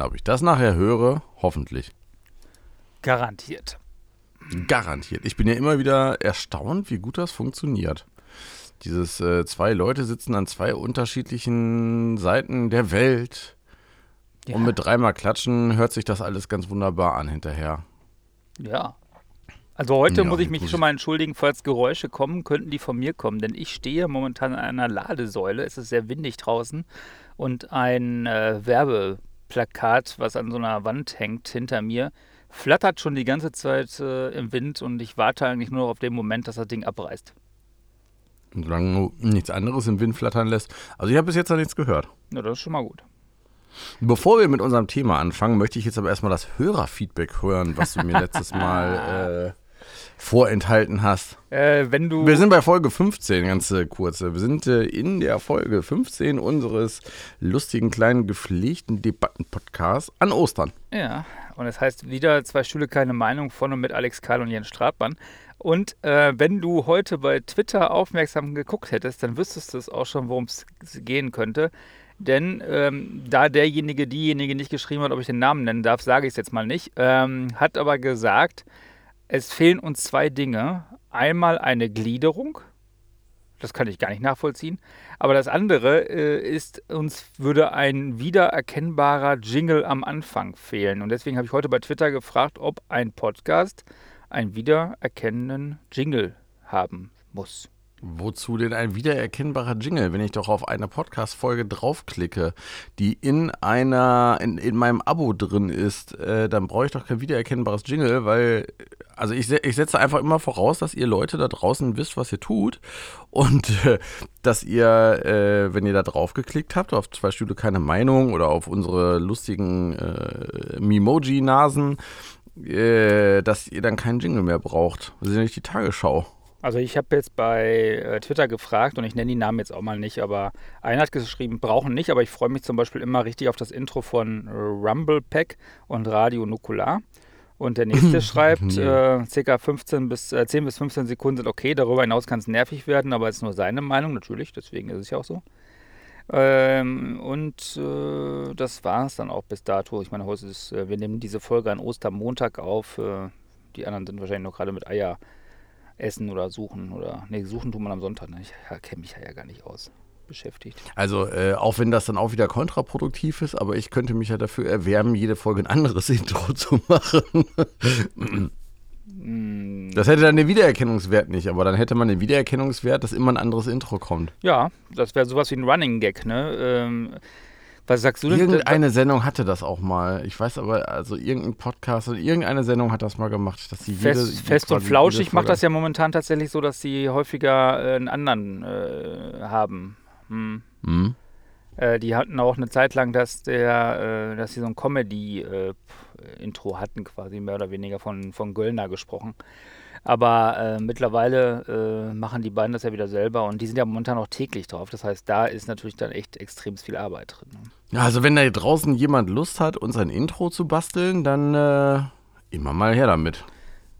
Na, ob ich das nachher höre, hoffentlich. Garantiert. Garantiert. Ich bin ja immer wieder erstaunt, wie gut das funktioniert. Dieses äh, zwei Leute sitzen an zwei unterschiedlichen Seiten der Welt. Ja. Und mit dreimal klatschen hört sich das alles ganz wunderbar an hinterher. Ja. Also heute Ja, muss ich mich schon mal entschuldigen, falls Geräusche kommen, könnten die von mir kommen, denn ich stehe momentan an einer Ladesäule. Es ist sehr windig draußen und ein äh, Werbeplakat, was an so einer Wand hängt hinter mir, flattert schon die ganze Zeit äh, im Wind und ich warte eigentlich nur auf den Moment, dass das Ding abreißt. Und solange du nichts anderes im Wind flattern lässt. Also ich habe bis jetzt noch nichts gehört. Ja, das ist schon mal gut. Bevor wir mit unserem Thema anfangen, möchte ich jetzt aber erstmal das Hörerfeedback hören, was du mir letztes Mal äh, vorenthalten hast. Äh, wenn du. Wir sind bei Folge 15, ganz äh, kurz. Wir sind äh, in der Folge 15 unseres lustigen, kleinen, gepflegten Debattenpodcasts an Ostern. Ja, und es heißt wieder zwei Stühle, keine Meinung von und mit Alex Karl und Jens Stratmann. Und äh, wenn du heute bei Twitter aufmerksam geguckt hättest, dann wüsstest du es auch schon, worum es gehen könnte. Denn ähm, da derjenige, diejenige nicht geschrieben hat, ob ich den Namen nennen darf, sage ich es jetzt mal nicht, ähm, hat aber gesagt, es fehlen uns zwei Dinge. Einmal eine Gliederung, das kann ich gar nicht nachvollziehen. Aber das andere äh, ist, uns würde ein wiedererkennbarer Jingle am Anfang fehlen. Und deswegen habe ich heute bei Twitter gefragt, ob ein Podcast einen wiedererkennenden Jingle haben muss. Wozu denn ein wiedererkennbarer Jingle, wenn ich doch auf eine Podcast-Folge draufklicke, die in einer, in, in meinem Abo drin ist, äh, dann brauche ich doch kein wiedererkennbares Jingle, weil, also ich, ich setze einfach immer voraus, dass ihr Leute da draußen wisst, was ihr tut und äh, dass ihr, äh, wenn ihr da draufgeklickt habt, auf zwei Stühle keine Meinung oder auf unsere lustigen äh, Mimoji-Nasen, äh, dass ihr dann keinen Jingle mehr braucht. Das ist ja nicht die Tagesschau. Also ich habe jetzt bei äh, Twitter gefragt und ich nenne die Namen jetzt auch mal nicht, aber einer hat geschrieben, brauchen nicht, aber ich freue mich zum Beispiel immer richtig auf das Intro von äh, Rumble Pack und Radio Nukular. Und der nächste schreibt, äh, ca. 15 bis, äh, 10 bis 15 Sekunden sind okay, darüber hinaus kann es nervig werden, aber es ist nur seine Meinung, natürlich, deswegen ist es ja auch so. Ähm, und äh, das war es dann auch bis dato. Ich meine, heute ist, äh, wir nehmen diese Folge an Ostermontag auf. Die anderen sind wahrscheinlich noch gerade mit Eier essen oder suchen oder nee, suchen tut man am Sonntag. Ne? Ich kenne mich ja gar nicht aus. Beschäftigt. Also, äh, auch wenn das dann auch wieder kontraproduktiv ist, aber ich könnte mich ja dafür erwärmen, jede Folge ein anderes Intro zu machen. Mm, Das hätte dann den Wiedererkennungswert nicht, aber dann hätte man den Wiedererkennungswert, dass immer ein anderes Intro kommt. ja, das wäre sowas wie ein Running Gag, ne? Ähm, was sagst du denn? Irgendeine Sendung hatte das auch mal. Ich weiß aber, also irgendein Podcast oder irgendeine Sendung hat das mal gemacht, dass sie jede, Fest, fest und flauschig macht das ja momentan tatsächlich so, dass sie häufiger äh, einen anderen äh, haben. Hm. Hm? Äh, die hatten auch eine Zeit lang, dass der, äh, dass sie so ein Comedy-Intro hatten, quasi mehr oder weniger von, von Göllner gesprochen. Aber äh, mittlerweile äh, machen die beiden das ja wieder selber und die sind ja momentan auch täglich drauf. Das heißt, da ist natürlich dann echt extrem viel Arbeit drin. ne? Ja, also wenn da draußen jemand Lust hat, uns ein Intro zu basteln, dann äh, immer mal her damit.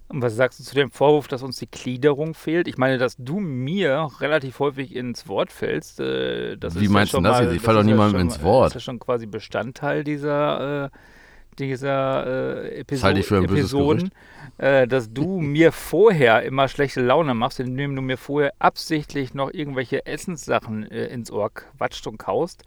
Und was sagst du zu dem Vorwurf, dass uns die Gliederung fehlt? Ich meine, dass du mir relativ häufig ins Wort fällst. Äh, das Wie ist meinst ja du das mal, jetzt? Ich fall das doch ja niemandem schon ins Wort. Das ist ja schon quasi Bestandteil dieser, äh, dieser äh, Episo böses Episoden, äh, dass du mir vorher immer schlechte Laune machst, indem du mir vorher absichtlich noch irgendwelche Essenssachen äh, ins Ohr quatscht und kaust.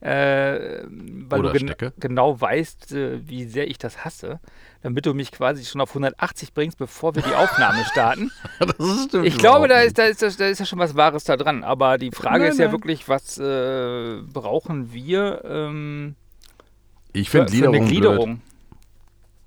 Äh, weil Oder du gen Stecke. genau weißt, äh, wie sehr ich das hasse, damit du mich quasi schon auf 180 bringst, bevor wir die Aufnahme starten. das Ich glaube, da ist, da, ist, da ist ja schon was Wahres da dran. Aber die Frage Nein, ist ja nein. wirklich, was äh, brauchen wir ähm, Ich finde für eine Gliederung, blöd. Gliederung?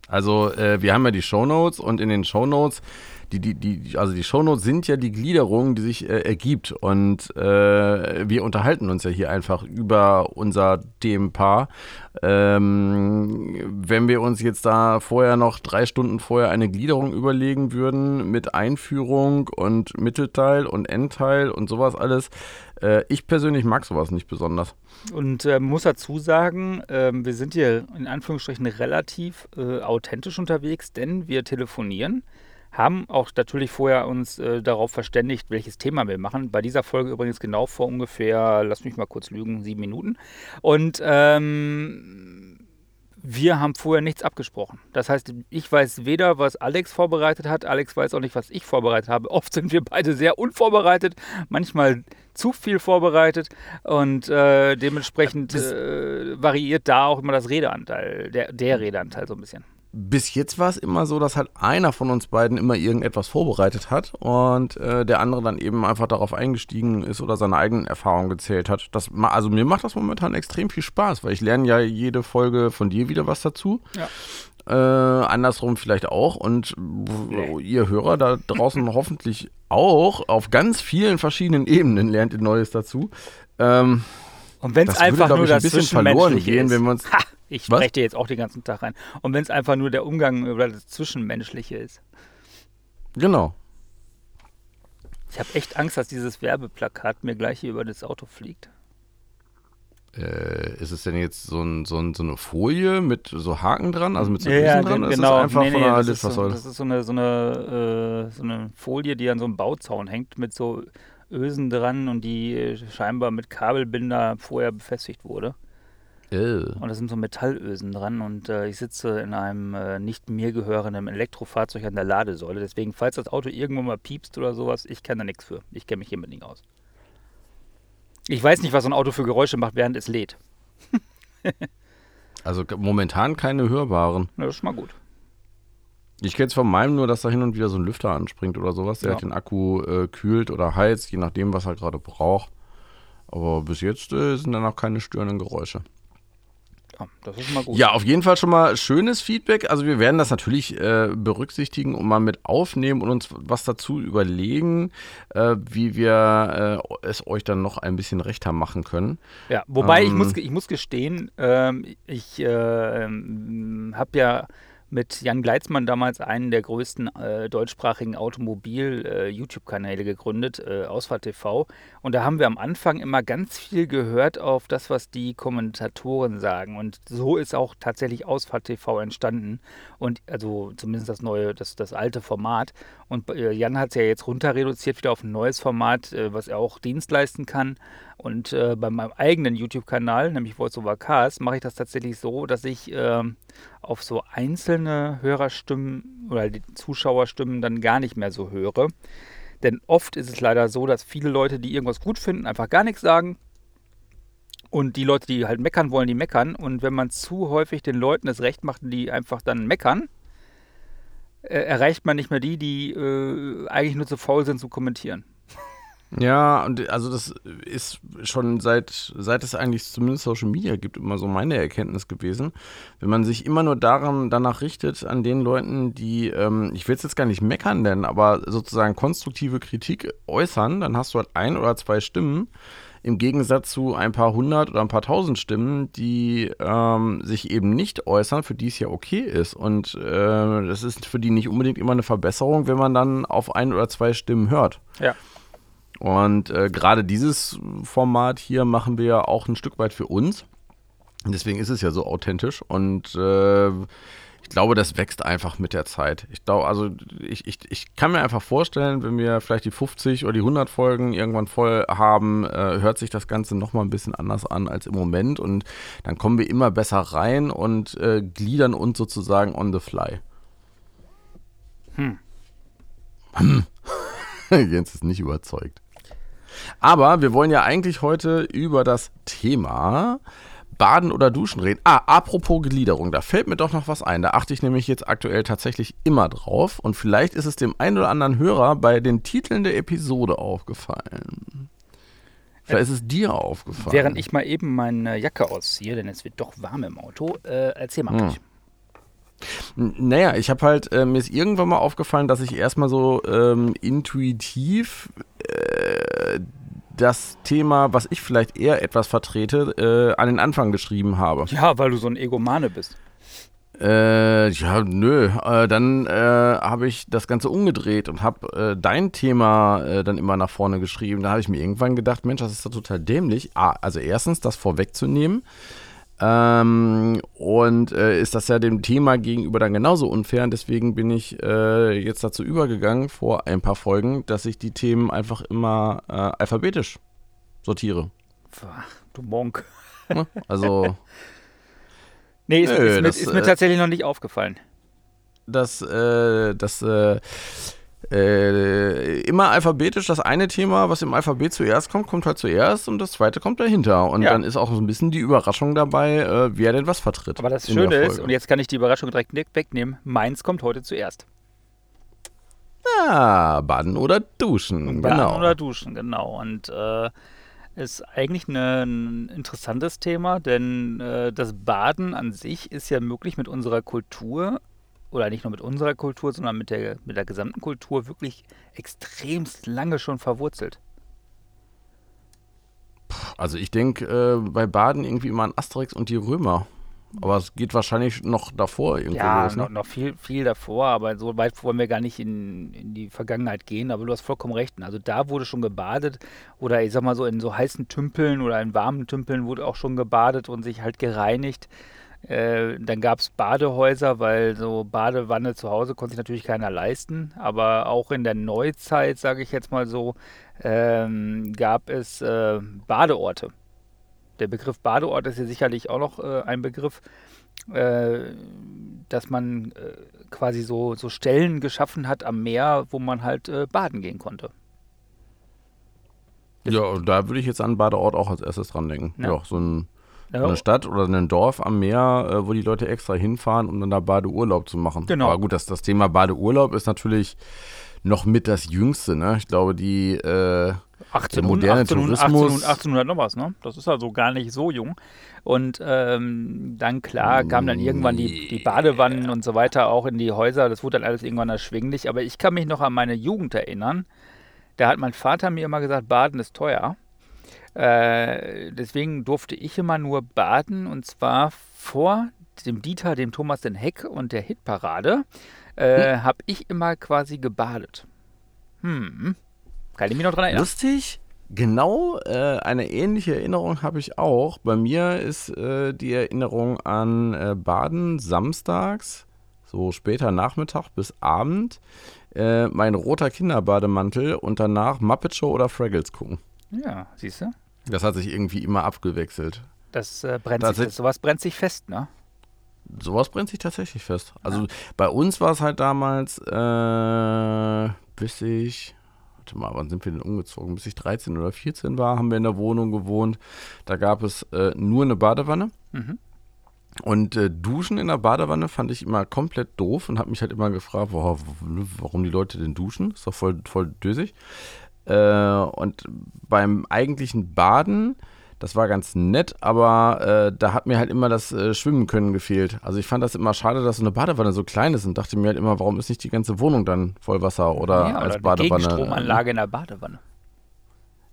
Also äh, wir haben ja die Shownotes und in den Shownotes, die, die, die, also die Shownotes sind ja die Gliederung, die sich äh, ergibt. Und äh, wir unterhalten uns ja hier einfach über unser Themenpaar. Ähm, wenn wir uns jetzt da vorher noch drei Stunden vorher eine Gliederung überlegen würden mit Einführung und Mittelteil und Endteil und sowas alles, äh, ich persönlich mag sowas nicht besonders. Und äh, muss dazu sagen, ähm, wir sind hier in Anführungsstrichen relativ äh, authentisch unterwegs, denn wir telefonieren, haben auch natürlich vorher uns äh, darauf verständigt, welches Thema wir machen. Bei dieser Folge übrigens genau vor ungefähr, lass mich mal kurz lügen, sieben Minuten. Und ähm, wir haben vorher nichts abgesprochen. Das heißt, ich weiß weder, was Alex vorbereitet hat, Alex weiß auch nicht, was ich vorbereitet habe. Oft sind wir beide sehr unvorbereitet, manchmal zu viel vorbereitet und äh, dementsprechend äh, variiert da auch immer das Redeanteil, der, der Redeanteil so ein bisschen bis jetzt war es immer so, dass halt einer von uns beiden immer irgendetwas vorbereitet hat und äh, der andere dann eben einfach darauf eingestiegen ist oder seine eigenen Erfahrungen gezählt hat. Das, also mir macht das momentan extrem viel Spaß, weil ich lerne ja jede Folge von dir wieder was dazu. Ja. Äh, andersrum vielleicht auch und nee. ihr Hörer da draußen hoffentlich auch auf ganz vielen verschiedenen Ebenen lernt ihr Neues dazu. Ähm, und wenn es einfach würde, nur das ein bisschen verloren gehen, ist. wenn wir uns! Ich spreche dir jetzt auch den ganzen Tag rein. Und wenn es einfach nur der Umgang oder das Zwischenmenschliche ist. Genau. Ich habe echt Angst, dass dieses Werbeplakat mir gleich hier über das Auto fliegt. Äh, ist es denn jetzt so, ein, so, ein, so, eine Folie mit so Haken dran, also mit so Ösen ja, dran? Genau. Ist das einfach nee, nee, von einer das, ist so, das ist so eine, so, eine, äh, so eine Folie, die an so einem Bauzaun hängt mit so Ösen dran und die scheinbar mit Kabelbinder vorher befestigt wurde. Ew. Und da sind so Metallösen dran und äh, ich sitze in einem äh, nicht mir gehörenden Elektrofahrzeug an der Ladesäule. Deswegen, falls das Auto irgendwo mal piepst oder sowas, ich kann da nichts für. Ich kenne mich hier mit Ding aus. Ich weiß nicht, was so ein Auto für Geräusche macht, während es lädt. also momentan keine hörbaren. Ja, das ist mal gut. Ich kenne es von meinem nur, dass da hin und wieder so ein Lüfter anspringt oder sowas, der ja. halt den Akku äh, kühlt oder heizt, je nachdem, was er gerade braucht. Aber bis jetzt äh, sind da noch keine störenden Geräusche. Ja, das ist mal gut. Ja, auf jeden Fall schon mal schönes Feedback. Also wir werden das natürlich äh, berücksichtigen und mal mit aufnehmen und uns was dazu überlegen, äh, wie wir äh, es euch dann noch ein bisschen rechter machen können. Ja, wobei ähm, ich, muss, ich muss gestehen, ähm, ich ähm, habe ja mit Jan Gleitzmann damals einen der größten äh, deutschsprachigen Automobil-YouTube-Kanäle äh, gegründet, äh, Ausfahrt TV. Und da haben wir am Anfang immer ganz viel gehört auf das, was die Kommentatoren sagen. Und so ist auch tatsächlich Ausfahrt TV entstanden. Und also zumindest das neue, das, das alte Format. Und äh, Jan hat es ja jetzt runter reduziert wieder auf ein neues Format, äh, was er auch Dienst leisten kann. Und äh, bei meinem eigenen YouTube-Kanal, nämlich Voice Over Cars, mache ich das tatsächlich so, dass ich äh, auf so einzelne Hörerstimmen oder die Zuschauerstimmen dann gar nicht mehr so höre. Denn oft ist es leider so, dass viele Leute, die irgendwas gut finden, einfach gar nichts sagen. Und die Leute, die halt meckern wollen, die meckern. Und wenn man zu häufig den Leuten das Recht macht, die einfach dann meckern, äh, erreicht man nicht mehr die, die äh, eigentlich nur zu faul sind zu kommentieren. Ja, und also das ist schon seit, seit es eigentlich zumindest Social Media gibt, immer so meine Erkenntnis gewesen. Wenn man sich immer nur daran, danach richtet, an den Leuten, die, ähm, ich will es jetzt gar nicht meckern nennen, aber sozusagen konstruktive Kritik äußern, dann hast du halt ein oder zwei Stimmen. Im Gegensatz zu ein paar hundert oder ein paar tausend Stimmen, die ähm, sich eben nicht äußern, für die es ja okay ist. Und äh, das ist für die nicht unbedingt immer eine Verbesserung, wenn man dann auf ein oder zwei Stimmen hört. Ja. Und äh, gerade dieses Format hier machen wir auch ein Stück weit für uns. Deswegen ist es ja so authentisch und äh, ich glaube, das wächst einfach mit der Zeit. Ich glaube, also ich, ich, ich kann mir einfach vorstellen, wenn wir vielleicht die 50 oder die 100 Folgen irgendwann voll haben, äh, hört sich das Ganze nochmal ein bisschen anders an als im Moment und dann kommen wir immer besser rein und äh, gliedern uns sozusagen on the fly. Hm. Hm. Jens ist nicht überzeugt. Aber wir wollen ja eigentlich heute über das Thema Baden oder Duschen reden. Ah, apropos Gliederung, da fällt mir doch noch was ein. Da achte ich nämlich jetzt aktuell tatsächlich immer drauf. Und vielleicht ist es dem einen oder anderen Hörer bei den Titeln der Episode aufgefallen. Vielleicht ist es dir aufgefallen. Während ich mal eben meine Jacke ausziehe, denn es wird doch warm im Auto, äh, erzähl mal hm. Naja, ich habe halt, äh, mir ist irgendwann mal aufgefallen, dass ich erstmal so ähm, intuitiv äh, das Thema, was ich vielleicht eher etwas vertrete, äh, an den Anfang geschrieben habe. Ja, weil du so ein Egomane bist. Äh, ja, nö. Äh, dann äh, habe ich das Ganze umgedreht und habe äh, dein Thema äh, dann immer nach vorne geschrieben. Da habe ich mir irgendwann gedacht, Mensch, das ist doch total dämlich. Ah, also erstens, das vorwegzunehmen. Ähm, und äh, ist das ja dem Thema gegenüber dann genauso unfair. Und deswegen bin ich äh, jetzt dazu übergegangen, vor ein paar Folgen, dass ich die Themen einfach immer äh, alphabetisch sortiere. Du Monk. Also. Nee, ist, Nö, ist, mir, das, ist mir äh, tatsächlich noch nicht aufgefallen. Das, äh, das, äh, immer alphabetisch, das eine Thema, was im Alphabet zuerst kommt, kommt halt zuerst und das zweite kommt dahinter. Und Ja. dann ist auch so ein bisschen die Überraschung dabei, äh, wer denn was vertritt. Aber das Schöne ist, und jetzt kann ich die Überraschung direkt ne- wegnehmen, meins kommt heute zuerst. Ah, baden oder duschen, Baden genau. oder duschen, genau. Und äh, ist eigentlich ne- ein interessantes Thema, denn äh, das Baden an sich ist ja möglich mit unserer Kultur, oder nicht nur mit unserer Kultur, sondern mit der, mit der gesamten Kultur wirklich extremst lange schon verwurzelt. Also ich denke äh, bei Baden irgendwie immer an Asterix und die Römer. Aber es geht wahrscheinlich noch davor irgendwo Ja, los. Ne? noch, noch viel, viel davor, aber so weit wollen wir gar nicht in, in die Vergangenheit gehen. Aber du hast vollkommen recht. Also da wurde schon gebadet oder ich sag mal so in so heißen Tümpeln oder in warmen Tümpeln wurde auch schon gebadet und sich halt gereinigt. Äh, dann gab es Badehäuser, weil so Badewanne zu Hause konnte sich natürlich keiner leisten. Aber auch in der Neuzeit, sage ich jetzt mal so, ähm, gab es äh, Badeorte. Der Begriff Badeort ist ja sicherlich auch noch äh, ein Begriff, äh, dass man äh, quasi so, so Stellen geschaffen hat am Meer, wo man halt baden gehen konnte. Ja, da würde ich jetzt an Badeort auch als erstes dran denken. Ja. Ja, so ein, Ja, eine Stadt oder ein Dorf am Meer, äh, wo die Leute extra hinfahren, um dann da Badeurlaub zu machen. Genau. Aber gut, das, das Thema Badeurlaub ist natürlich noch mit das Jüngste. Ne? Ich glaube, die äh, 18, der moderne 1800, Tourismus- 1800, 1800 noch was, ne? Das ist also gar nicht so jung. Und ähm, dann, klar, kamen dann irgendwann die, die Badewannen und so weiter auch in die Häuser. Das wurde dann alles irgendwann erschwinglich. Aber ich kann mich noch an meine Jugend erinnern. Da hat mein Vater mir immer gesagt, Baden ist teuer. Äh, deswegen durfte ich immer nur baden und zwar vor dem Dieter, dem Thomas den Heck und der Hitparade äh, Hm. habe ich immer quasi gebadet. Hm. Kann ich mich noch dran erinnern? Lustig, genau äh, eine ähnliche Erinnerung habe ich auch. Bei mir ist äh, die Erinnerung an äh, Baden samstags, so später Nachmittag bis Abend, äh, mein roter Kinderbademantel und danach Muppet Show oder Fraggles gucken. Ja, siehst du? Das hat sich irgendwie immer abgewechselt. Das äh, brennt Das sich, das, sowas brennt sich fest, ne? Sowas brennt sich tatsächlich fest. Also bei uns war es halt damals, äh, bis ich, warte mal, wann sind wir denn umgezogen? Bis ich 13 oder 14 war, haben wir in der Wohnung gewohnt. Da gab es äh, nur eine Badewanne. Mhm. Und äh, Duschen in der Badewanne fand ich immer komplett doof und habe mich halt immer gefragt, boah, warum die Leute denn duschen? Ist doch voll, voll dösig. Äh, und beim eigentlichen Baden, das war ganz nett, aber äh, da hat mir halt immer das äh, Schwimmen können gefehlt. Also ich fand das immer schade, dass so eine Badewanne so klein ist und dachte mir halt immer, warum ist nicht die ganze Wohnung dann voll Wasser oder ja, als oder Badewanne? Eine Gegenstromanlage in der Badewanne.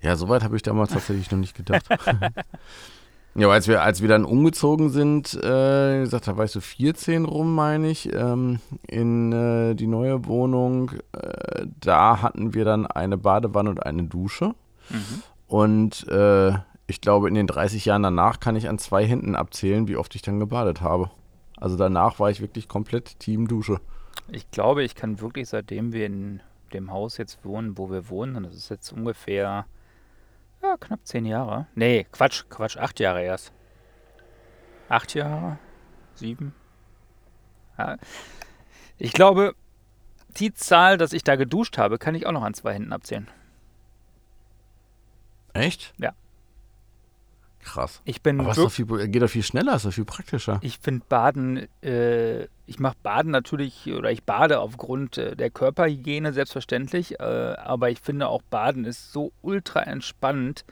Ja, soweit habe ich damals tatsächlich noch nicht gedacht. ja, aber als wir, als wir dann umgezogen sind, äh, wie gesagt, da war ich so 14 rum, meine ich, ähm, in äh, die neue Wohnung. Äh, da hatten wir dann eine Badewanne und eine Dusche. Mhm. Und äh, ich glaube, in den 30 Jahren danach kann ich an zwei Händen abzählen, wie oft ich dann gebadet habe. Also danach war ich wirklich komplett Team Dusche. Ich glaube, ich kann wirklich, seitdem wir in dem Haus jetzt wohnen, wo wir wohnen, und das ist jetzt ungefähr ja, knapp zehn Jahre. Nee, Quatsch, Quatsch, acht Jahre erst. Acht Jahre? Sieben? Ja. Ich glaube, die Zahl, dass ich da geduscht habe, kann ich auch noch an zwei Händen abzählen. Echt? Ja. Krass. Ich bin Aber doch viel, geht doch viel schneller, ist doch viel praktischer. Ich finde Baden, äh, ich mache Baden natürlich, oder ich bade aufgrund äh, der Körperhygiene selbstverständlich, äh, aber ich finde auch Baden ist so ultra entspannend.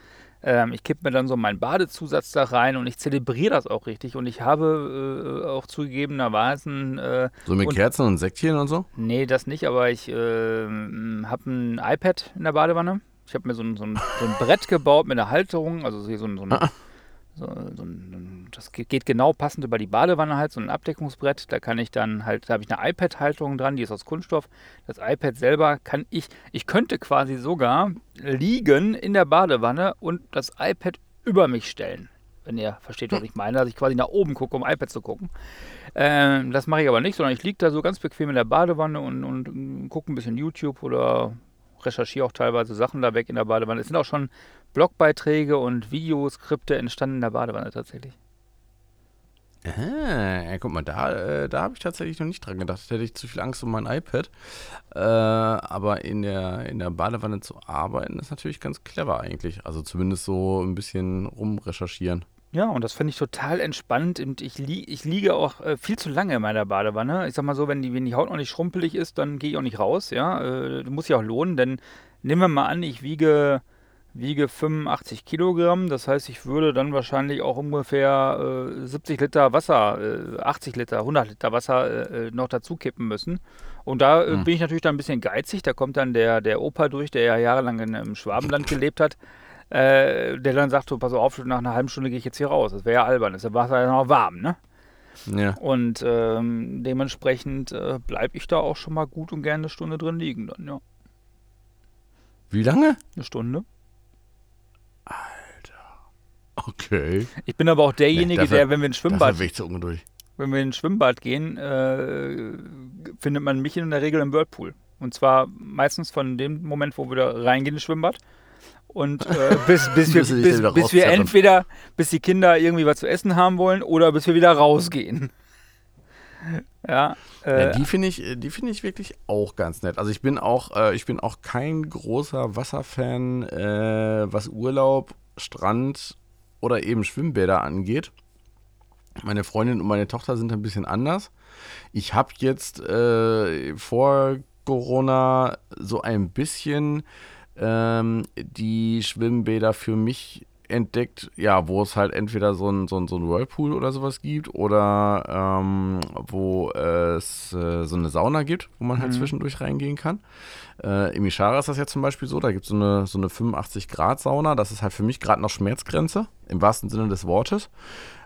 Ähm, ich kippe mir dann so meinen Badezusatz da rein und ich zelebriere das auch richtig. Und ich habe äh, auch zugegebenermaßen, äh, So mit Und- Kerzen und Säckchen und so? nee, das nicht, aber ich äh, habe ein iPad in der Badewanne. Ich habe mir so ein, so, ein, so ein Brett gebaut mit einer Halterung, also so ein, so ein Ah. So, so ein, das geht, genau passend über die Badewanne halt, so ein Abdeckungsbrett. Da kann ich dann halt, da habe ich eine iPad-Halterung dran, die ist aus Kunststoff. Das iPad selber kann ich, ich könnte quasi sogar liegen in der Badewanne und das iPad über mich stellen. Wenn ihr versteht, was ich meine, dass ich quasi nach oben gucke, um iPad zu gucken. Ähm, das mache ich aber nicht, sondern ich liege da so ganz bequem in der Badewanne und, und, und gucke ein bisschen YouTube oder recherchiere auch teilweise Sachen da weg in der Badewanne. Es sind auch schon Blogbeiträge und Videoskripte entstanden in der Badewanne tatsächlich. Ah, ja, guck mal, da, äh, da habe ich tatsächlich noch nicht dran gedacht. Da hätte ich zu viel Angst um mein iPad. Äh, aber in der, in der Badewanne zu arbeiten, ist natürlich ganz clever eigentlich. Also zumindest so ein bisschen rumrecherchieren. Ja, und das finde ich total entspannt. Und ich, li ich liege auch äh, viel zu lange in meiner Badewanne. Ich sag mal so, wenn die, wenn die Haut noch nicht schrumpelig ist, dann gehe ich auch nicht raus. Ja, äh, muss ja auch lohnen, denn nehmen wir mal an, ich wiege wiege 85 Kilogramm. Das heißt, ich würde dann wahrscheinlich auch ungefähr äh, 70 Liter Wasser, äh, 80 Liter, 100 Liter Wasser äh, äh, noch dazu kippen müssen. Und da mhm. bin ich natürlich dann ein bisschen geizig. Da kommt dann der, der Opa durch, der ja jahrelang in, im Schwabenland gelebt hat. Äh, der dann sagt so, pass auf, nach einer halben Stunde gehe ich jetzt hier raus. Das wäre ja albern, der Wasser ja noch warm, ne? Ja. Und ähm, dementsprechend äh, bleibe ich da auch schon mal gut und gerne eine Stunde drin liegen dann, ja. Wie lange? Eine Stunde. Okay. Ich bin aber auch derjenige, nee, dafür, der, wenn wir ins Schwimmbad, wenn wir ins Schwimmbad gehen, äh, findet man mich in der Regel im Whirlpool. Und zwar meistens von dem Moment, wo wir da reingehen ins Schwimmbad. Und äh, bis, bis, wir, bis, bis wir entweder, bis die Kinder irgendwie was zu essen haben wollen oder bis wir wieder rausgehen. Ja, äh, ja, die finde ich, die finde ich wirklich auch ganz nett. Also ich bin auch, äh, ich bin auch kein großer Wasserfan, äh, was Urlaub, Strand oder eben Schwimmbäder angeht. Meine Freundin und meine Tochter sind ein bisschen anders. Ich habe jetzt äh, vor Corona so ein bisschen ähm, die Schwimmbäder für mich entdeckt, ja, wo es halt entweder so ein, so ein, so ein Whirlpool oder sowas gibt oder ähm, wo es äh, so eine Sauna gibt, wo man halt mhm. zwischendurch reingehen kann. Äh, Im Ishara ist das ja zum Beispiel so, da gibt es so eine, so eine 85-Grad-Sauna, das ist halt für mich gerade noch Schmerzgrenze, im wahrsten Sinne des Wortes.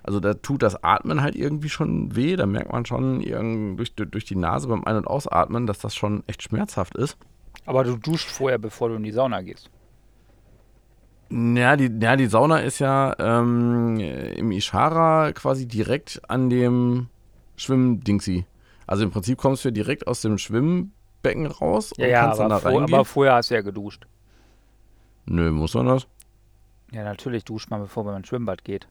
Also da tut das Atmen halt irgendwie schon weh, da merkt man schon durch, durch die Nase beim Ein- und Ausatmen, dass das schon echt schmerzhaft ist. Aber du duschst vorher, bevor du in die Sauna gehst. Ja, die, ja, die Sauna ist ja ähm, im Ishara quasi direkt an dem Schwimmdingsi. Also im Prinzip kommst du ja direkt aus dem Schwimmbecken raus und ja, kannst dann da vor, reingehen. Aber vorher hast du ja geduscht. Nö, muss man das? Ja, natürlich duscht man, bevor man ins Schwimmbad geht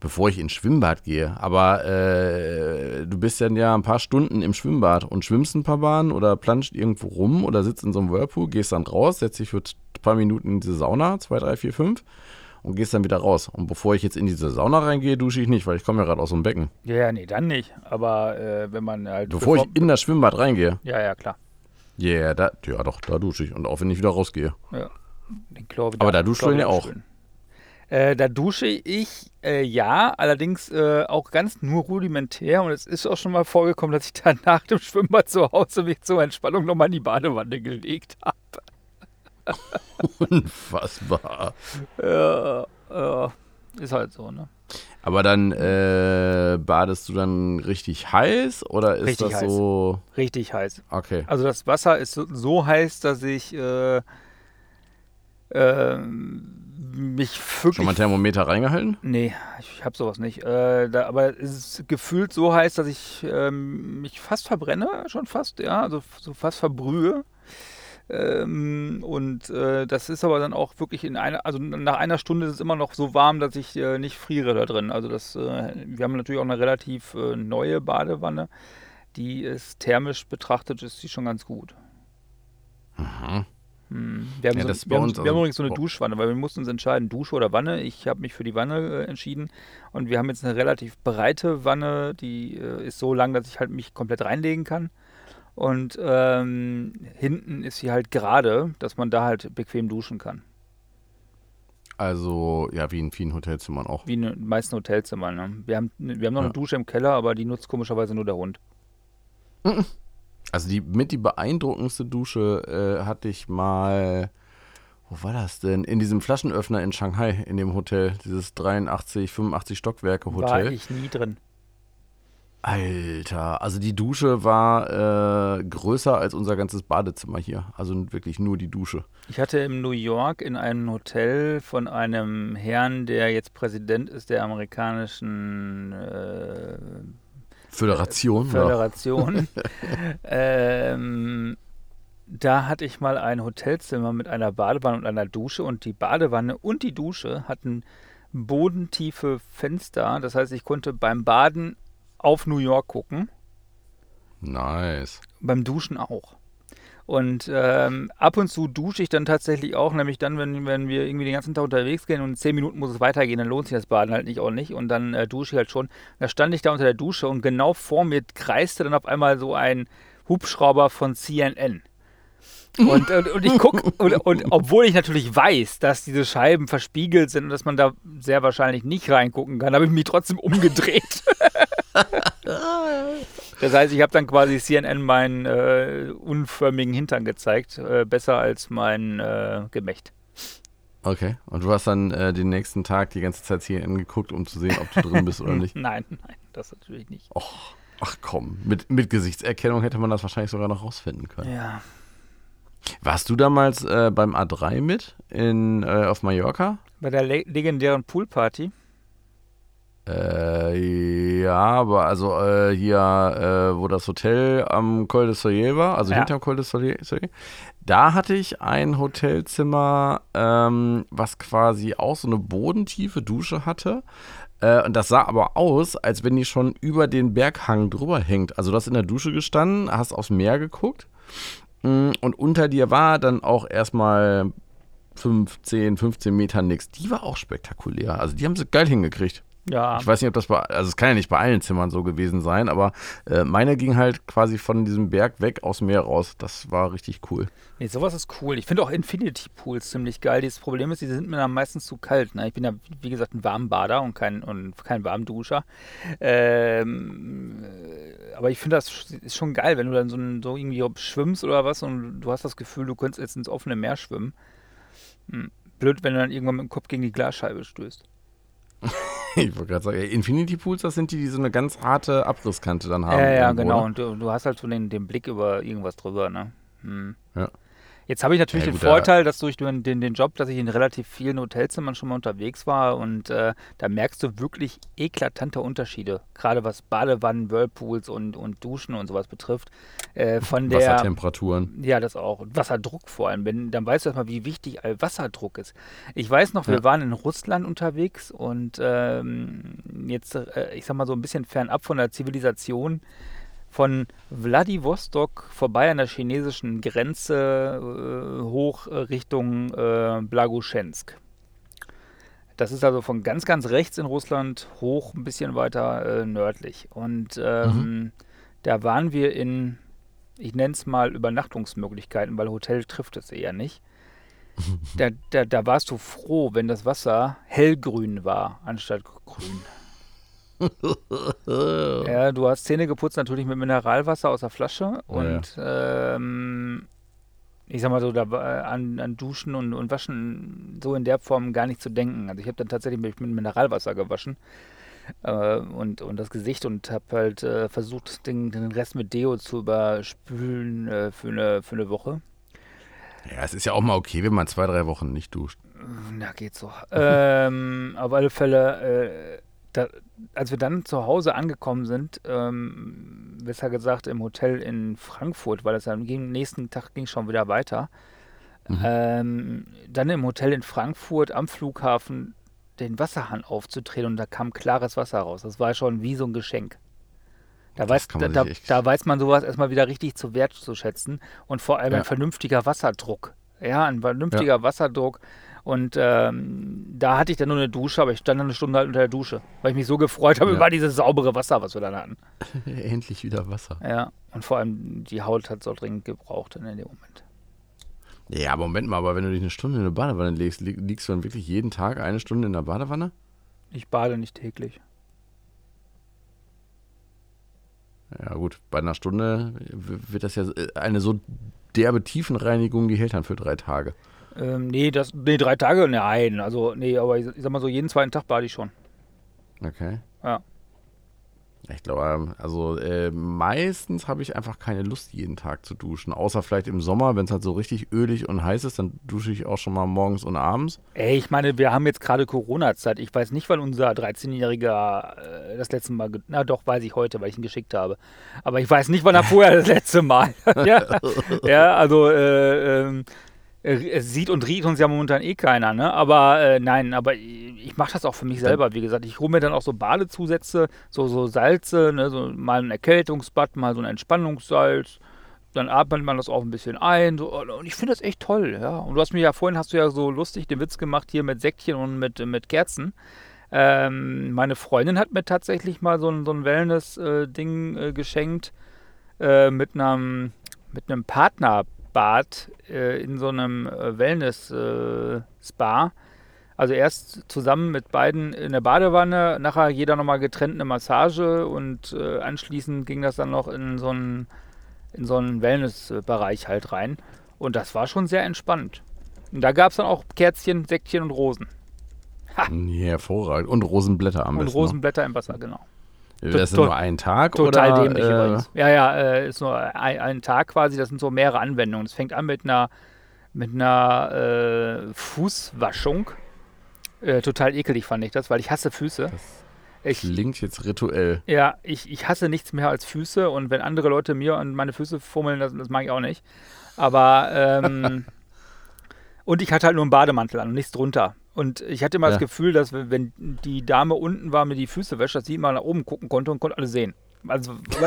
bevor ich ins Schwimmbad gehe. Aber äh, du bist dann ja ein paar Stunden im Schwimmbad und schwimmst ein paar Bahnen oder planscht irgendwo rum oder sitzt in so einem Whirlpool, gehst dann raus, setzt dich für ein paar Minuten in diese Sauna, zwei, drei, vier, fünf und gehst dann wieder raus. Und bevor ich jetzt in diese Sauna reingehe, dusche ich nicht, weil ich komme ja gerade aus so einem Becken. Ja, ja, nee, dann nicht. Aber äh, wenn man halt. Bevor, bevor, ich in das Schwimmbad reingehe. Ja, ja, klar. Yeah, da, ja, doch, da dusche ich. Und auch wenn ich wieder rausgehe. Ja. Den Chlor wieder, Aber da duscht du ja auch. Schön. Äh, da dusche ich äh, ja, allerdings äh, auch ganz nur rudimentär. Und es ist auch schon mal vorgekommen, dass ich dann nach dem Schwimmbad zu Hause mich zur Entspannung nochmal in die Badewanne gelegt habe. Unfassbar. Ja, ja, ist halt so, ne? Aber dann äh, badest du dann richtig heiß oder ist richtig das heiß. so? Richtig heiß. Okay. Also das Wasser ist so, so heiß, dass ich äh, ähm, mich wirklich. Schon mal Thermometer reingehalten? Nee, ich habe sowas nicht. Äh, da, aber es ist gefühlt so heiß, dass ich ähm, mich fast verbrenne, schon fast, ja, also so fast verbrühe. Ähm, und äh, das ist aber dann auch wirklich in einer, also nach einer Stunde ist es immer noch so warm, dass ich äh, nicht friere da drin. Also das, äh, wir haben natürlich auch eine relativ äh, neue Badewanne. Die ist thermisch betrachtet, ist die schon ganz gut. Aha. Hm. Wir, haben, ja, so, wir, haben, wir haben, übrigens so eine Duschwanne, weil wir mussten uns entscheiden, Dusche oder Wanne. Ich habe mich für die Wanne äh, entschieden und wir haben jetzt eine relativ breite Wanne, die äh, ist so lang, dass ich halt mich komplett reinlegen kann. Und ähm, hinten ist sie halt gerade, dass man da halt bequem duschen kann. Also, ja, wie in vielen Hotelzimmern auch. Wie in den meisten Hotelzimmern. Ne? Wir, haben, wir haben noch ja. eine Dusche im Keller, aber die nutzt komischerweise nur der Hund. Also die mit die beeindruckendste Dusche äh, hatte ich mal. Wo war das denn? In diesem Flaschenöffner in Shanghai, in dem Hotel. Dieses 83, 85 Stockwerke Hotel. War ich nie drin. Alter, also die Dusche war äh, größer als unser ganzes Badezimmer hier. Also wirklich nur die Dusche. Ich hatte in New York in einem Hotel von einem Herrn, der jetzt Präsident ist der amerikanischen äh, Föderation. Föderation. ähm, da hatte ich mal ein Hotelzimmer mit einer Badewanne und einer Dusche und die Badewanne und die Dusche hatten bodentiefe Fenster. Das heißt, ich konnte beim Baden auf New York gucken. Nice. Beim Duschen auch. Und ähm, ab und zu dusche ich dann tatsächlich auch, nämlich dann, wenn, wenn wir irgendwie den ganzen Tag unterwegs gehen und in zehn Minuten muss es weitergehen, dann lohnt sich das Baden halt nicht auch nicht. Und dann äh, dusche ich halt schon. Da stand ich da unter der Dusche und genau vor mir kreiste dann auf einmal so ein Hubschrauber von CNN. Und, und, und ich gucke, und, und, obwohl ich natürlich weiß, dass diese Scheiben verspiegelt sind und dass man da sehr wahrscheinlich nicht reingucken kann, habe ich mich trotzdem umgedreht. das heißt, ich habe dann quasi CNN meinen äh, unförmigen Hintern gezeigt, äh, besser als mein äh, Gemächt. Okay, und du hast dann äh, den nächsten Tag die ganze Zeit CNN geguckt, um zu sehen, ob du drin bist oder nicht? nein, nein, das natürlich nicht. Och, ach komm, mit, mit Gesichtserkennung hätte man das wahrscheinlich sogar noch rausfinden können. Ja. Warst du damals äh, beim A3 mit in, äh, auf Mallorca? Bei der le legendären Poolparty? Äh, ja, aber also äh, hier, äh, wo das Hotel am Col de Soleil war, also Ja. hinterm Col de Soleil, da hatte ich ein Hotelzimmer, ähm, was quasi auch so eine bodentiefe Dusche hatte. Äh, und das sah aber aus, als wenn die schon über den Berghang drüber hängt. Also du hast in der Dusche gestanden, hast aufs Meer geguckt mm, und unter dir war dann auch erstmal 15, 15 Meter nix. Die war auch spektakulär. Also die haben sie geil hingekriegt. Ja. Ich weiß nicht, ob das bei, also es kann ja nicht bei allen Zimmern so gewesen sein, aber äh, meine ging halt quasi von diesem Berg weg aus Meer raus. Das war richtig cool. Nee, sowas ist cool. Ich finde auch Infinity Pools ziemlich geil. Das Problem ist, die sind mir dann meistens zu kalt. Ne? Ich bin ja, wie gesagt, ein Warmbader und kein, und kein Warmduscher. Ähm, äh, aber ich finde das ist schon geil, wenn du dann so, ein, so irgendwie schwimmst oder was und du hast das Gefühl, du könntest jetzt ins offene Meer schwimmen. Hm. Blöd, wenn du dann irgendwann mit dem Kopf gegen die Glasscheibe stößt. Ich wollte gerade sagen, Infinity Pools, das sind die, die so eine ganz harte Abrisskante dann haben. Ja, ja, irgendwo, genau. oder? Und du, du hast halt so den, den Blick über irgendwas drüber, ne? Hm. Ja. Jetzt habe ich natürlich Ja, den Vorteil, dass durch den, den, Job, dass ich in relativ vielen Hotelzimmern schon mal unterwegs war und äh, da merkst du wirklich eklatante Unterschiede, gerade was Badewannen, Whirlpools und, und Duschen und sowas betrifft. Äh, von der, Wassertemperaturen. ja, das auch. Und Wasserdruck vor allem. Wenn, dann weißt du erstmal, wie wichtig Wasserdruck ist. Ich weiß noch, wir Ja. waren in Russland unterwegs und ähm, jetzt, äh, ich sag mal so ein bisschen fernab von der Zivilisation, von Wladiwostok vorbei an der chinesischen Grenze äh, hoch äh, Richtung äh, Blagoschensk. Das ist also von ganz, ganz rechts in Russland hoch ein bisschen weiter äh, nördlich. Und ähm, da waren wir in, ich nenne es mal Übernachtungsmöglichkeiten, weil Hotel trifft es eher nicht. Da, da, da warst du froh, wenn das Wasser hellgrün war, anstatt grün. Ja, du hast Zähne geputzt natürlich mit Mineralwasser aus der Flasche Oh ja. und ähm, ich sag mal so, da war an, an Duschen und, und Waschen so in der Form gar nicht zu denken. Also ich habe dann tatsächlich mit, mit Mineralwasser gewaschen äh, und, und das Gesicht und habe halt äh, versucht, den, den Rest mit Deo zu überspülen äh, für, eine, für eine Woche. Ja, es ist ja auch mal okay, wenn man zwei, drei Wochen nicht duscht. Na, geht so. ähm, auf alle Fälle, äh, da, als wir dann zu Hause angekommen sind, ähm, besser gesagt im Hotel in Frankfurt, weil es am nächsten Tag ging schon wieder weiter. Mhm. Ähm, dann im Hotel in Frankfurt am Flughafen den Wasserhahn aufzudrehen und da kam klares Wasser raus. Das war schon wie so ein Geschenk. Da, weiß, da, man da, da weiß man sowas erstmal wieder richtig zu wertzuschätzen und vor allem Ja. ein vernünftiger Wasserdruck. Ja, ein vernünftiger Wasserdruck. Und ähm, da hatte ich dann nur eine Dusche, aber ich stand dann eine Stunde halt unter der Dusche, weil ich mich so gefreut habe Ja. über dieses saubere Wasser, was wir dann hatten. Endlich wieder Wasser. Ja, und vor allem die Haut hat so dringend gebraucht in dem Moment. Ja, aber Moment mal, aber wenn du dich eine Stunde in eine Badewanne legst, li liegst du dann wirklich jeden Tag eine Stunde in der Badewanne? Ich bade nicht täglich. Ja, gut, bei einer Stunde wird das ja äh, eine so derbe Tiefenreinigung, die hält dann für drei Tage. Ähm, nee, das, nee, drei Tage, nein. Also, nee, aber ich, ich sag mal so, jeden zweiten Tag bade ich schon. Okay. Ja. Ich glaube, ähm, also äh, meistens habe ich einfach keine Lust, jeden Tag zu duschen. Außer vielleicht im Sommer, wenn es halt so richtig ölig und heiß ist, dann dusche ich auch schon mal morgens und abends. Ey, ich meine, wir haben jetzt gerade Corona-Zeit. Ich weiß nicht, wann unser 13-Jähriger äh, das letzte Mal, na doch, weiß ich heute, weil ich ihn geschickt habe. Aber ich weiß nicht, wann er vorher das letzte Mal. ja, ja, also, äh, ähm, Äh, Es sieht und riecht uns ja momentan eh keiner, ne? Aber äh, nein, aber ich mache das auch für mich selber, wie gesagt. Ich hole mir dann auch so Badezusätze, so, so Salze, ne? so mal ein Erkältungsbad, mal so ein Entspannungssalz. Dann atmet man das auch ein bisschen ein. So, und ich finde das echt toll, ja. Und du hast mir ja vorhin, hast du ja so lustig den Witz gemacht hier mit Säckchen und mit, mit Kerzen. Ähm, meine Freundin hat mir tatsächlich mal so ein, so ein Wellness-Ding äh, geschenkt äh, mit einem mit einem Partnerbad äh, in so einem äh, Wellness-Spa. also erst zusammen mit beiden in der Badewanne, nachher jeder nochmal getrennt eine Massage und äh, anschließend ging das dann noch in so einen, in so einen Wellness-Bereich halt rein. Und das war schon sehr entspannt. Und da gab es dann auch Kerzchen, Säckchen und Rosen. Nee, hervorragend. Und Rosenblätter am Und besten. noch. Rosenblätter im Wasser, genau. Das to- nur ein Tag? Total oder, dämlich äh, übrigens. Ja, ja, äh, ist nur ein, ein Tag quasi, das sind so mehrere Anwendungen. Es fängt an mit einer, mit einer äh, Fußwaschung. Äh, total ekelig fand ich das, weil ich hasse Füße. Ich, Klingt jetzt rituell. ja, ich, ich hasse nichts mehr als Füße und wenn andere Leute mir an meine Füße fummeln, das, das mag ich auch nicht. Aber, ähm, und ich hatte halt nur einen Bademantel an und nichts drunter. Und ich hatte immer Ja. das Gefühl, dass wenn die Dame unten war, mir die Füße wäscht, dass sie mal nach oben gucken konnte und konnte alles sehen. Also,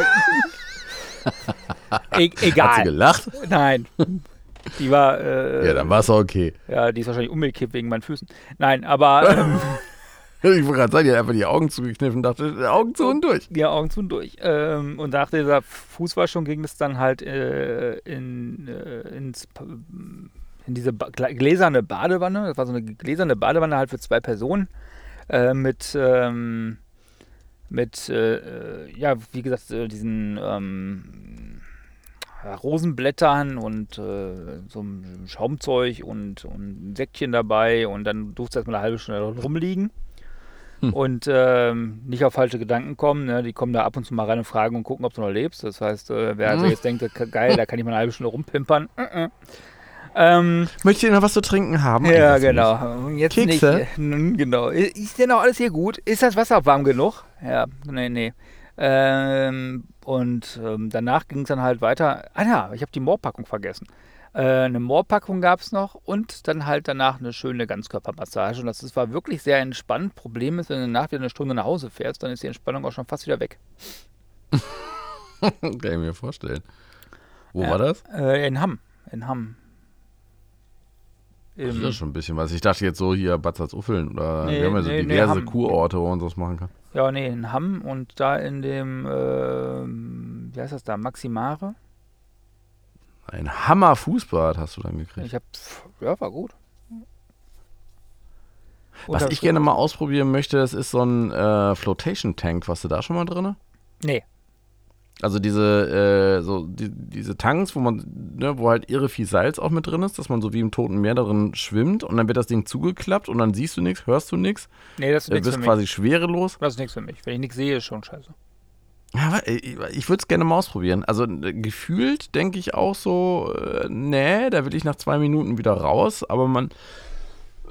e Hat sie egal. gelacht? Nein. Die war, äh, Ja, dann war es okay. ja, die ist wahrscheinlich umgekippt wegen meinen Füßen. Nein, aber ähm, Ich wollte gerade sagen, die hat einfach die Augen zugekniffen und dachte, Augen zu und durch. Ja, Augen zu und durch. Ähm, und nach dieser Fußwaschung ging es dann halt äh, in, äh, ins, in diese ba gläserne Badewanne. Das war so eine gläserne Badewanne halt für zwei Personen. Äh, mit, ähm, mit äh, äh, ja, wie gesagt, äh, diesen ähm, Rosenblättern und äh, so einem Schaumzeug und, und ein Säckchen dabei. Und dann durfte erstmal eine halbe Stunde rumliegen und ähm, nicht auf falsche Gedanken kommen. Ne? Die kommen da ab und zu mal rein und fragen und gucken, ob du noch lebst. Das heißt, äh, wer also Mhm. jetzt denkt, geil, da kann ich mal eine halbe Stunde rumpimpern. äh. Ähm, Möchtet ihr noch was zu trinken haben? ja, genau. Jetzt Kekse? nicht. Genau. Ist denn auch alles hier gut? Ist das Wasser warm genug? Ja, nee, nee. Ähm, und ähm, danach ging es dann halt weiter. Ah ja, ich habe die Moorpackung vergessen. Äh, eine Moorpackung gab es noch und dann halt danach eine schöne Ganzkörpermassage. Und das ist, war wirklich sehr entspannt. Problem ist, wenn du danach wieder eine Stunde nach Hause fährst, dann ist die Entspannung auch schon fast wieder weg. Kann ich mir vorstellen. Wo Ja. war das? Äh, in Hamm. In Hamm. Das ist schon ein bisschen was. Ich dachte jetzt so hier Bad Salzuffeln oder Nee, wir haben ja so nee, nee, diverse Hamm. Kurorte, wo man sowas machen kann. Ja, nee, in Hamm und da in dem, ähm, wie heißt das da, Maximare? Ein Hammer Fußbad hast du dann gekriegt. Ich hab, ja, war gut. Was ich gerne mal ausprobieren möchte, das ist so ein äh, Flotation Tank. Warst du da schon mal drin? Nee, Also diese, äh, so die, diese Tanks, wo man, ne, wo halt irre viel Salz auch mit drin ist, dass man so wie im Toten Meer darin schwimmt und dann wird das Ding zugeklappt und dann siehst du nichts, hörst du nichts, nee, das ist äh, nichts für bist mich. quasi schwerelos. Das ist nichts für mich. Wenn ich nichts sehe, ist schon scheiße. Aber ich, ich würde es gerne mal ausprobieren. Also äh, gefühlt denke ich auch so, äh, nee, da will ich nach zwei Minuten wieder raus, aber man,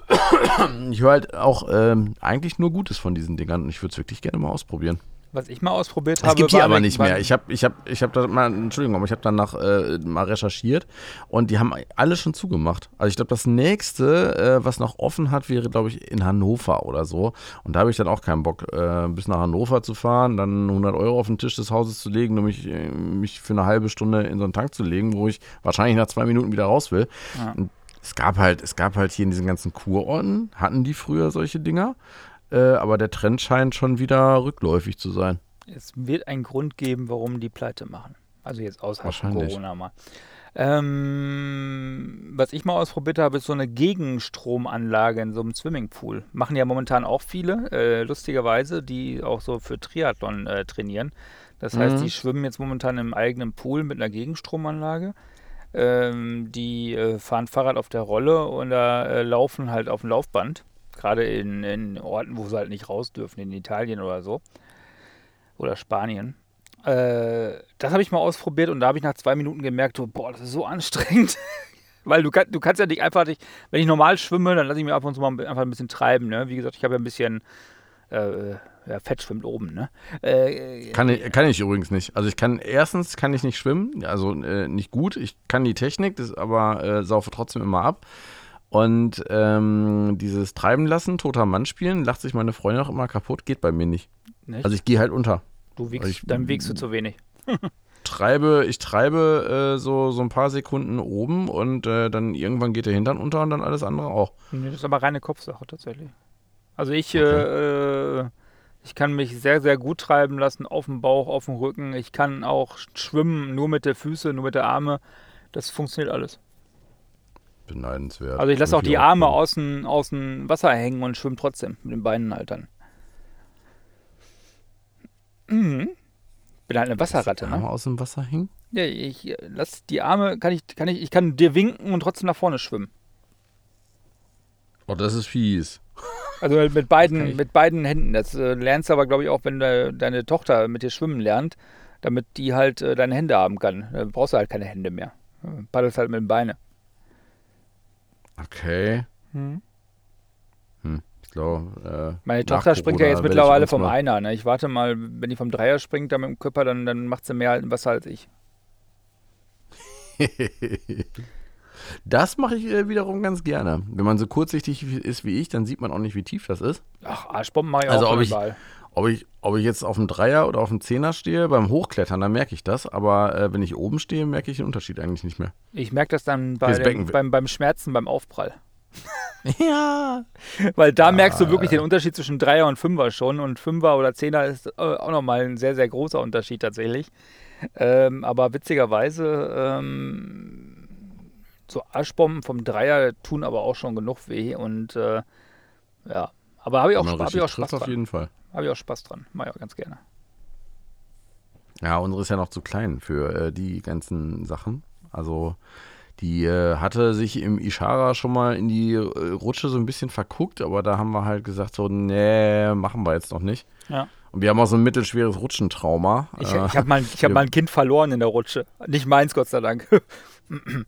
ich höre halt auch ähm, eigentlich nur Gutes von diesen Dingern und ich würde es wirklich gerne mal ausprobieren. Was ich mal ausprobiert Es habe, gibt die aber nicht mehr. Ich habe ich hab, ich hab da mal, Entschuldigung, aber ich habe danach äh, mal recherchiert und die haben alle schon zugemacht. Also ich glaube, das nächste, äh, was noch offen hat, wäre, glaube ich, in Hannover oder so. Und da habe ich dann auch keinen Bock, äh, bis nach Hannover zu fahren, dann 100 Euro auf den Tisch des Hauses zu legen und mich, äh, mich für eine halbe Stunde in so einen Tank zu legen, wo ich wahrscheinlich nach zwei Minuten wieder raus will. Ja. Es gab halt, es gab halt hier in diesen ganzen Kurorten, hatten die früher solche Dinger. Äh, aber der Trend scheint schon wieder rückläufig zu sein. Es wird einen Grund geben, warum die Pleite machen. Also jetzt außerhalb von. Corona mal. Ähm, was ich mal ausprobiert habe, ist so eine Gegenstromanlage in so einem Swimmingpool. Machen ja momentan auch viele, äh, lustigerweise, die auch so für Triathlon äh, trainieren. Das heißt, Mhm. die schwimmen jetzt momentan im eigenen Pool mit einer Gegenstromanlage. Ähm, die äh, fahren Fahrrad auf der Rolle oder äh, laufen halt auf dem Laufband. Gerade in, in Orten, wo sie halt nicht raus dürfen, in Italien oder so. Oder Spanien. Äh, das habe ich mal ausprobiert und da habe ich nach zwei Minuten gemerkt, so, boah, das ist so anstrengend. Weil du, kann, du kannst ja nicht einfach, dich, wenn ich normal schwimme, dann lasse ich mich ab und zu mal einfach ein bisschen treiben. Ne? Wie gesagt, ich habe ja ein bisschen äh, ja, Fett schwimmt oben, ne? Äh, kann, ich, kann ich übrigens nicht. Also ich kann, erstens kann ich nicht schwimmen, also äh, nicht gut. Ich kann die Technik, das, aber äh, saufe trotzdem immer ab. Und ähm, dieses Treiben lassen, toter Mann spielen, lacht sich meine Freundin auch immer kaputt, geht bei mir nicht. nicht? Also ich gehe halt unter. Du wiegst, ich, dann wiegst du zu wenig. treibe, ich treibe äh, so, so ein paar Sekunden oben und äh, dann irgendwann geht der Hintern unter und dann alles andere auch. Nee, das ist aber reine Kopfsache tatsächlich. Also ich, okay. äh, ich kann mich sehr, sehr gut treiben lassen auf dem Bauch, auf dem Rücken. Ich kann auch schwimmen, nur mit der Füße, nur mit der Arme. Das funktioniert alles. Beneidenswert. Also ich lasse auch die Arme aus dem, aus dem Wasser hängen und schwimme trotzdem mit den Beinen halt dann. Mhm. Bin halt eine Wasserratte, ne? Arme aus dem Wasser hängen? Ja, ich lass die Arme, kann ich, kann ich, ich kann dir winken und trotzdem nach vorne schwimmen. Oh, das ist fies. Also mit beiden, mit beiden Händen. Das äh, lernst du aber, glaube ich, auch, wenn de, deine Tochter mit dir schwimmen lernt, damit die halt äh, deine Hände haben kann. Da brauchst du halt keine Hände mehr. Paddelst halt mit den Beinen. Okay. Hm. Hm. Ich glaube. Äh, Meine Tochter springt ja jetzt mittlerweile vom Einer. Ne? Ich warte mal, wenn die vom Dreier springt, dann mit dem Körper, dann, dann macht sie mehr halt Wasser als ich. das mache ich äh, wiederum ganz gerne. Wenn man so kurzsichtig ist wie ich, dann sieht man auch nicht, wie tief das ist. Ach, Arschbomben mache ich also auch ob ich, ob ich, ob ich jetzt auf dem Dreier oder auf dem Zehner stehe, beim Hochklettern, dann merke ich das. Aber äh, wenn ich oben stehe, merke ich den Unterschied eigentlich nicht mehr. Ich merke das dann bei den, beim, beim Schmerzen, beim Aufprall. ja. Weil da ja. merkst du wirklich den Unterschied zwischen Dreier und Fünfer schon. Und Fünfer oder Zehner ist äh, auch nochmal ein sehr, sehr großer Unterschied tatsächlich. Ähm, aber witzigerweise, ähm, so Arschbomben vom Dreier tun aber auch schon genug weh. Und äh, ja, aber habe ich auch, hab ich auch Spaß dran. auf jeden Fall. Habe ich auch Spaß dran. Mache ich auch ganz gerne. Ja, unsere ist ja noch zu klein für äh, die ganzen Sachen. Also die äh, hatte sich im Ishara schon mal in die äh, Rutsche so ein bisschen verguckt, aber da haben wir halt gesagt, so, nee, machen wir jetzt noch nicht. Ja. Und wir haben auch so ein mittelschweres Rutschentrauma. Ich, ich habe mal, hab mal ein Kind verloren in der Rutsche. Nicht meins, Gott sei Dank.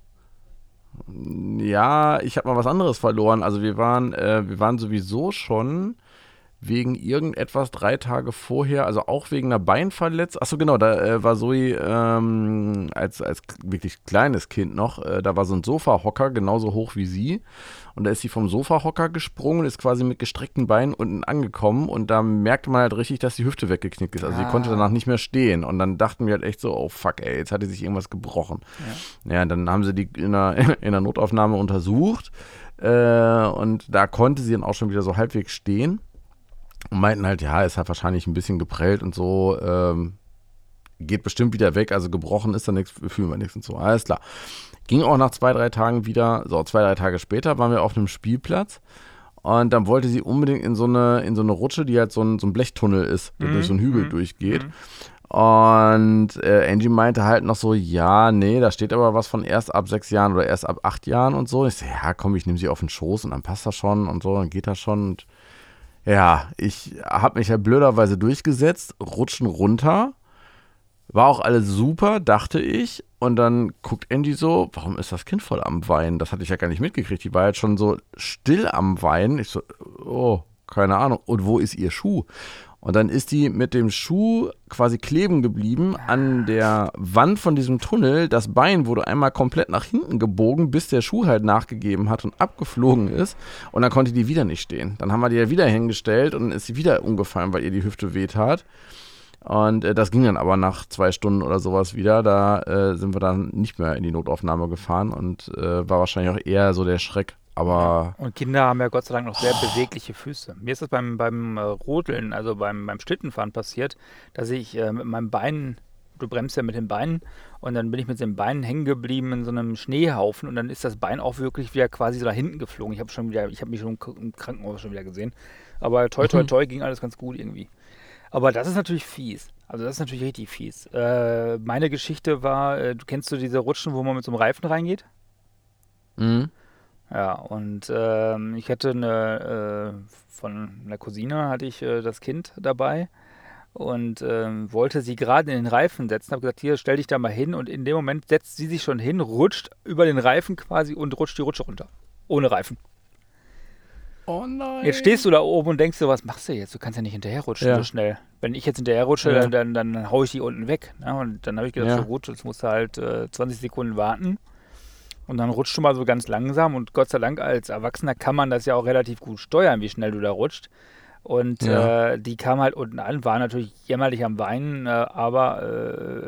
ja, ich habe mal was anderes verloren. Also wir waren, äh, wir waren sowieso schon wegen irgendetwas drei Tage vorher, also auch wegen einer Beinverletzung. Achso, genau, da äh, war Zoe ähm, als, als wirklich kleines Kind noch, äh, da war so ein Sofahocker genauso hoch wie sie. Und da ist sie vom Sofahocker gesprungen, ist quasi mit gestreckten Beinen unten angekommen und da merkte man halt richtig, dass die Hüfte weggeknickt ist. Also ah. sie konnte danach nicht mehr stehen. Und dann dachten wir halt echt so, oh fuck, ey, jetzt hatte sich irgendwas gebrochen. Ja, ja dann haben sie die in der, in der Notaufnahme untersucht. Äh, und da konnte sie dann auch schon wieder so halbwegs stehen und meinten halt, ja, ist halt wahrscheinlich ein bisschen geprellt und so, ähm, geht bestimmt wieder weg, also gebrochen ist da nichts, fühlen wir nichts und so. Alles klar. Ging auch nach zwei, drei Tagen wieder, so zwei, drei Tage später waren wir auf einem Spielplatz und dann wollte sie unbedingt in so eine, in so eine Rutsche, die halt so ein, so ein Blechtunnel ist, der mhm. durch so einen Hügel mhm. durchgeht. Mhm. Und äh, Angie meinte halt noch so, ja, nee, da steht aber was von erst ab sechs Jahren oder erst ab acht Jahren und so. Ich so, ja, komm, ich nehme sie auf den Schoß und dann passt das schon und so, dann geht das schon. Und ja, ich habe mich ja blöderweise durchgesetzt, rutschen runter. War auch alles super, dachte ich. Und dann guckt Andy so, warum ist das Kind voll am Weinen? Das hatte ich ja gar nicht mitgekriegt. Die war jetzt schon so still am Weinen. Ich so, oh, keine Ahnung. Und wo ist ihr Schuh? Und dann ist die mit dem Schuh quasi kleben geblieben an der Wand von diesem Tunnel. Das Bein wurde einmal komplett nach hinten gebogen, bis der Schuh halt nachgegeben hat und abgeflogen ist. Und dann konnte die wieder nicht stehen. Dann haben wir die ja wieder hingestellt und dann ist sie wieder umgefallen, weil ihr die Hüfte wehtat. Und äh, das ging dann aber nach zwei Stunden oder sowas wieder. Da äh, sind wir dann nicht mehr in die Notaufnahme gefahren und äh, war wahrscheinlich auch eher so der Schreck aber. Und Kinder haben ja Gott sei Dank noch sehr oh. bewegliche Füße. Mir ist das beim, beim äh, Rodeln, also beim, beim Schlittenfahren passiert, dass ich äh, mit meinem Bein, du bremst ja mit den Beinen, und dann bin ich mit den Beinen hängen geblieben in so einem Schneehaufen und dann ist das Bein auch wirklich wieder quasi so nach hinten geflogen. Ich habe schon wieder, ich habe mich schon im Krankenhaus schon wieder gesehen. Aber toi toi mhm. toi ging alles ganz gut irgendwie. Aber das ist natürlich fies. Also das ist natürlich richtig fies. Äh, meine Geschichte war, äh, du kennst du diese Rutschen, wo man mit so einem Reifen reingeht? Mhm. Ja, und ähm, ich hatte eine, äh, von einer Cousine hatte ich äh, das Kind dabei und ähm, wollte sie gerade in den Reifen setzen. Habe gesagt, hier, stell dich da mal hin. Und in dem Moment setzt sie sich schon hin, rutscht über den Reifen quasi und rutscht die Rutsche runter. Ohne Reifen. Oh nein. Jetzt stehst du da oben und denkst so, was machst du jetzt? Du kannst ja nicht hinterherrutschen Ja. so schnell. Wenn ich jetzt hinterherrutsche, Ja. dann, dann, dann hau ich die unten weg. Ne? Und dann habe ich gedacht, Ja. so gut, jetzt musst du halt äh, 20 Sekunden warten. Und dann rutschst du mal so ganz langsam. Und Gott sei Dank, als Erwachsener kann man das ja auch relativ gut steuern, wie schnell du da rutscht. Und Ja. äh, die kam halt unten an, war natürlich jämmerlich am Weinen, äh, aber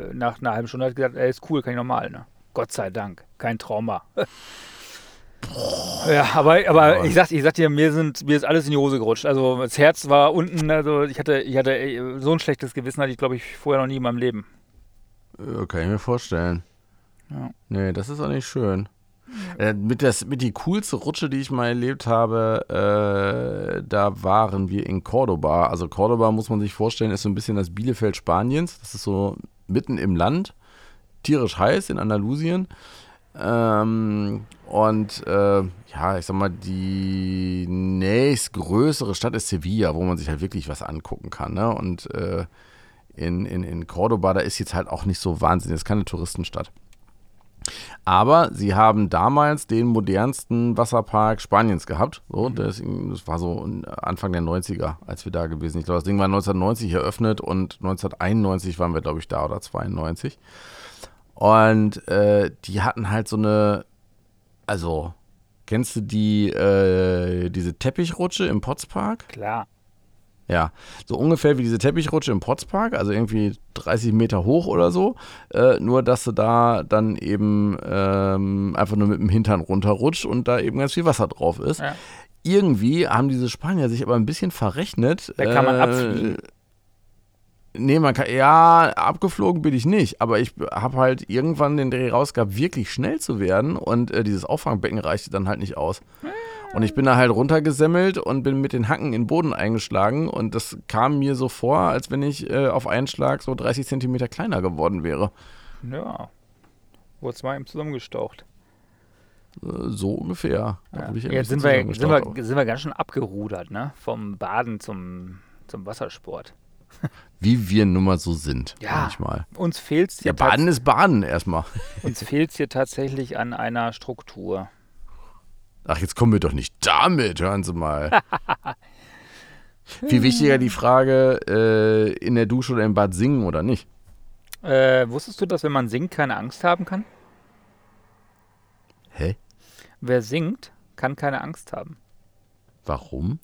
äh, nach einer halben Stunde hat gesagt, ey, ist cool, kann ich nochmal. Ne? Gott sei Dank, kein Trauma. Ja, aber, aber ich sag, ich sag dir, mir, sind, mir ist alles in die Hose gerutscht. Also das Herz war unten, also ich hatte, ich hatte ey, so ein schlechtes Gewissen hatte ich, glaube ich, vorher noch nie in meinem Leben. Kann ich mir vorstellen. Ja. Nee, das ist auch nicht schön. Äh, mit, das, mit die coolste Rutsche, die ich mal erlebt habe, äh, da waren wir in Cordoba. Also Cordoba muss man sich vorstellen, ist so ein bisschen das Bielefeld Spaniens. Das ist so mitten im Land, tierisch heiß in Andalusien. Ähm, und äh, ja, ich sag mal, die nächstgrößere Stadt ist Sevilla, wo man sich halt wirklich was angucken kann. Ne? Und äh, in, in, in Cordoba, da ist jetzt halt auch nicht so wahnsinnig, das ist keine Touristenstadt. Aber sie haben damals den modernsten Wasserpark Spaniens gehabt. So, das, das war so Anfang der 90er, als wir da gewesen sind. Ich glaube, das Ding war 1990 eröffnet und 1991 waren wir, glaube ich, da oder 92. Und äh, die hatten halt so eine, also, kennst du die, äh, diese Teppichrutsche im Potspark? Klar. Ja, so ungefähr wie diese Teppichrutsche im Potspark, also irgendwie 30 Meter hoch oder so. Äh, nur, dass du da dann eben ähm, einfach nur mit dem Hintern runterrutscht und da eben ganz viel Wasser drauf ist. Ja. Irgendwie haben diese Spanier sich aber ein bisschen verrechnet. Da kann man Äh, abfliegen. Nee, man kann, ja, abgeflogen bin ich nicht, aber ich habe halt irgendwann den Dreh rausgehabt, wirklich schnell zu werden und äh, dieses Auffangbecken reichte dann halt nicht aus. Und ich bin da halt runtergesemmelt und bin mit den Hacken in den Boden eingeschlagen und das kam mir so vor, als wenn ich äh, auf einen Schlag so 30 Zentimeter kleiner geworden wäre. Ja. Wurde mal eben zusammengestaucht. Äh, so ungefähr. Ja. Jetzt sind wir, sind, wir, sind wir ganz schön abgerudert, ne? Vom Baden zum, zum Wassersport. Wie wir nun mal so sind, Ja. manchmal. Uns fehlt es Ja, hier, Baden ist Baden erstmal. uns fehlt's hier tatsächlich an einer Struktur. Ach, jetzt kommen wir doch nicht damit, hören Sie mal. Viel wichtiger die Frage, äh, in der Dusche oder im Bad singen oder nicht. Äh, wusstest du, dass wenn man singt, keine Angst haben kann? Hä? Wer singt, kann keine Angst haben. Warum?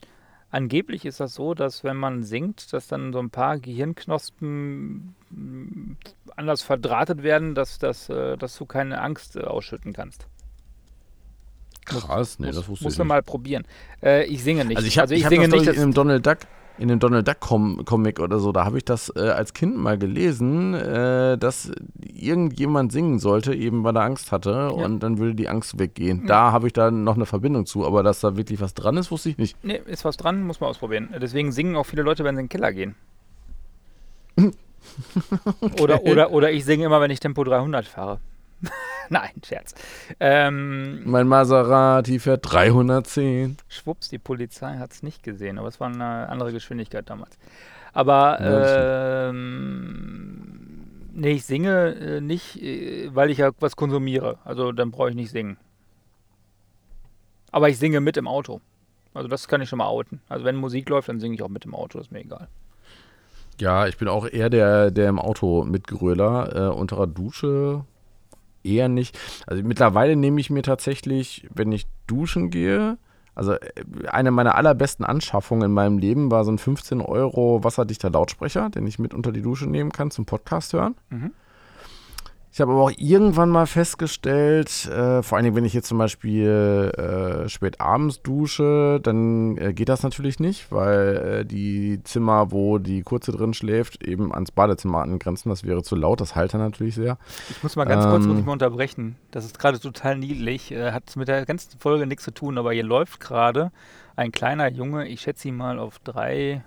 Angeblich ist das so, dass wenn man singt, dass dann so ein paar Gehirnknospen mm, anders verdrahtet werden, dass, dass, äh, dass du keine Angst äh, ausschütten kannst. Krass, nee, muss das wusste musst ich du nicht. mal probieren. Äh, ich singe nicht. Also ich habe ich hab singe das nicht. ich, in einem Donald Duck, in einem Donald Duck Com Comic oder so, da habe ich das äh, als Kind mal gelesen, äh, dass irgendjemand singen sollte, eben weil er Angst hatte und dann würde die Angst weggehen. Ja. Da habe ich dann noch eine Verbindung zu, aber dass da wirklich was dran ist, wusste ich nicht. Nee, ist was dran, muss man ausprobieren. Deswegen singen auch viele Leute, wenn sie in den Keller gehen. oder, oder, oder ich singe immer, wenn ich Tempo 300 fahre. Nein, Scherz. Ähm, Mein Maserati fährt 310. schwupps, die Polizei hat es nicht gesehen, aber es war eine andere Geschwindigkeit damals. Aber Ja, ähm, nee, ich singe äh, nicht, äh, weil ich ja was konsumiere. Also dann brauche ich nicht singen. Aber ich singe mit im Auto. Also das kann ich schon mal outen. Also wenn Musik läuft, dann singe ich auch mit im Auto, ist mir egal. Ja, ich bin auch eher der, der im Auto mitgröler. Äh, unter der Dusche eher nicht. Also mittlerweile nehme ich mir tatsächlich, wenn ich duschen gehe, also äh, eine meiner allerbesten Anschaffungen in meinem Leben war so ein 15 Euro wasserdichter Lautsprecher, den ich mit unter die Dusche nehmen kann zum Podcast hören. Mhm. Ich habe aber auch irgendwann mal festgestellt, äh, vor allen Dingen, wenn ich jetzt zum Beispiel äh, spät abends dusche, dann äh, geht das natürlich nicht, weil äh, die Zimmer, wo die Kurze drin schläft, eben ans Badezimmer angrenzen. Das wäre zu laut, das halt dann natürlich sehr. Ich muss mal ganz kurz Ähm. muss ich mal unterbrechen. Das ist gerade total niedlich. Äh, hat mit der ganzen Folge nichts zu tun, aber hier läuft gerade ein kleiner Junge, ich schätze ihn mal auf drei,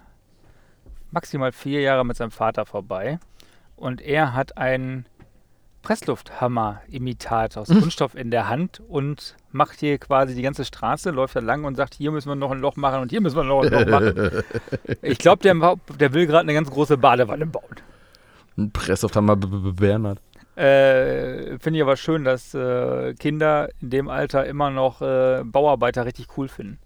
maximal vier Jahre mit seinem Vater vorbei. Und er hat einen Presslufthammer-Imitat aus Kunststoff in der Hand und macht hier quasi die ganze Straße, läuft da lang und sagt, hier müssen wir noch ein Loch machen und hier müssen wir noch ein Loch machen. Ich glaube, der, der will gerade eine ganz große Badewanne bauen. Ein Presslufthammer Bernhard. Äh, Finde ich aber schön, dass äh, Kinder in dem Alter immer noch äh, Bauarbeiter richtig cool finden.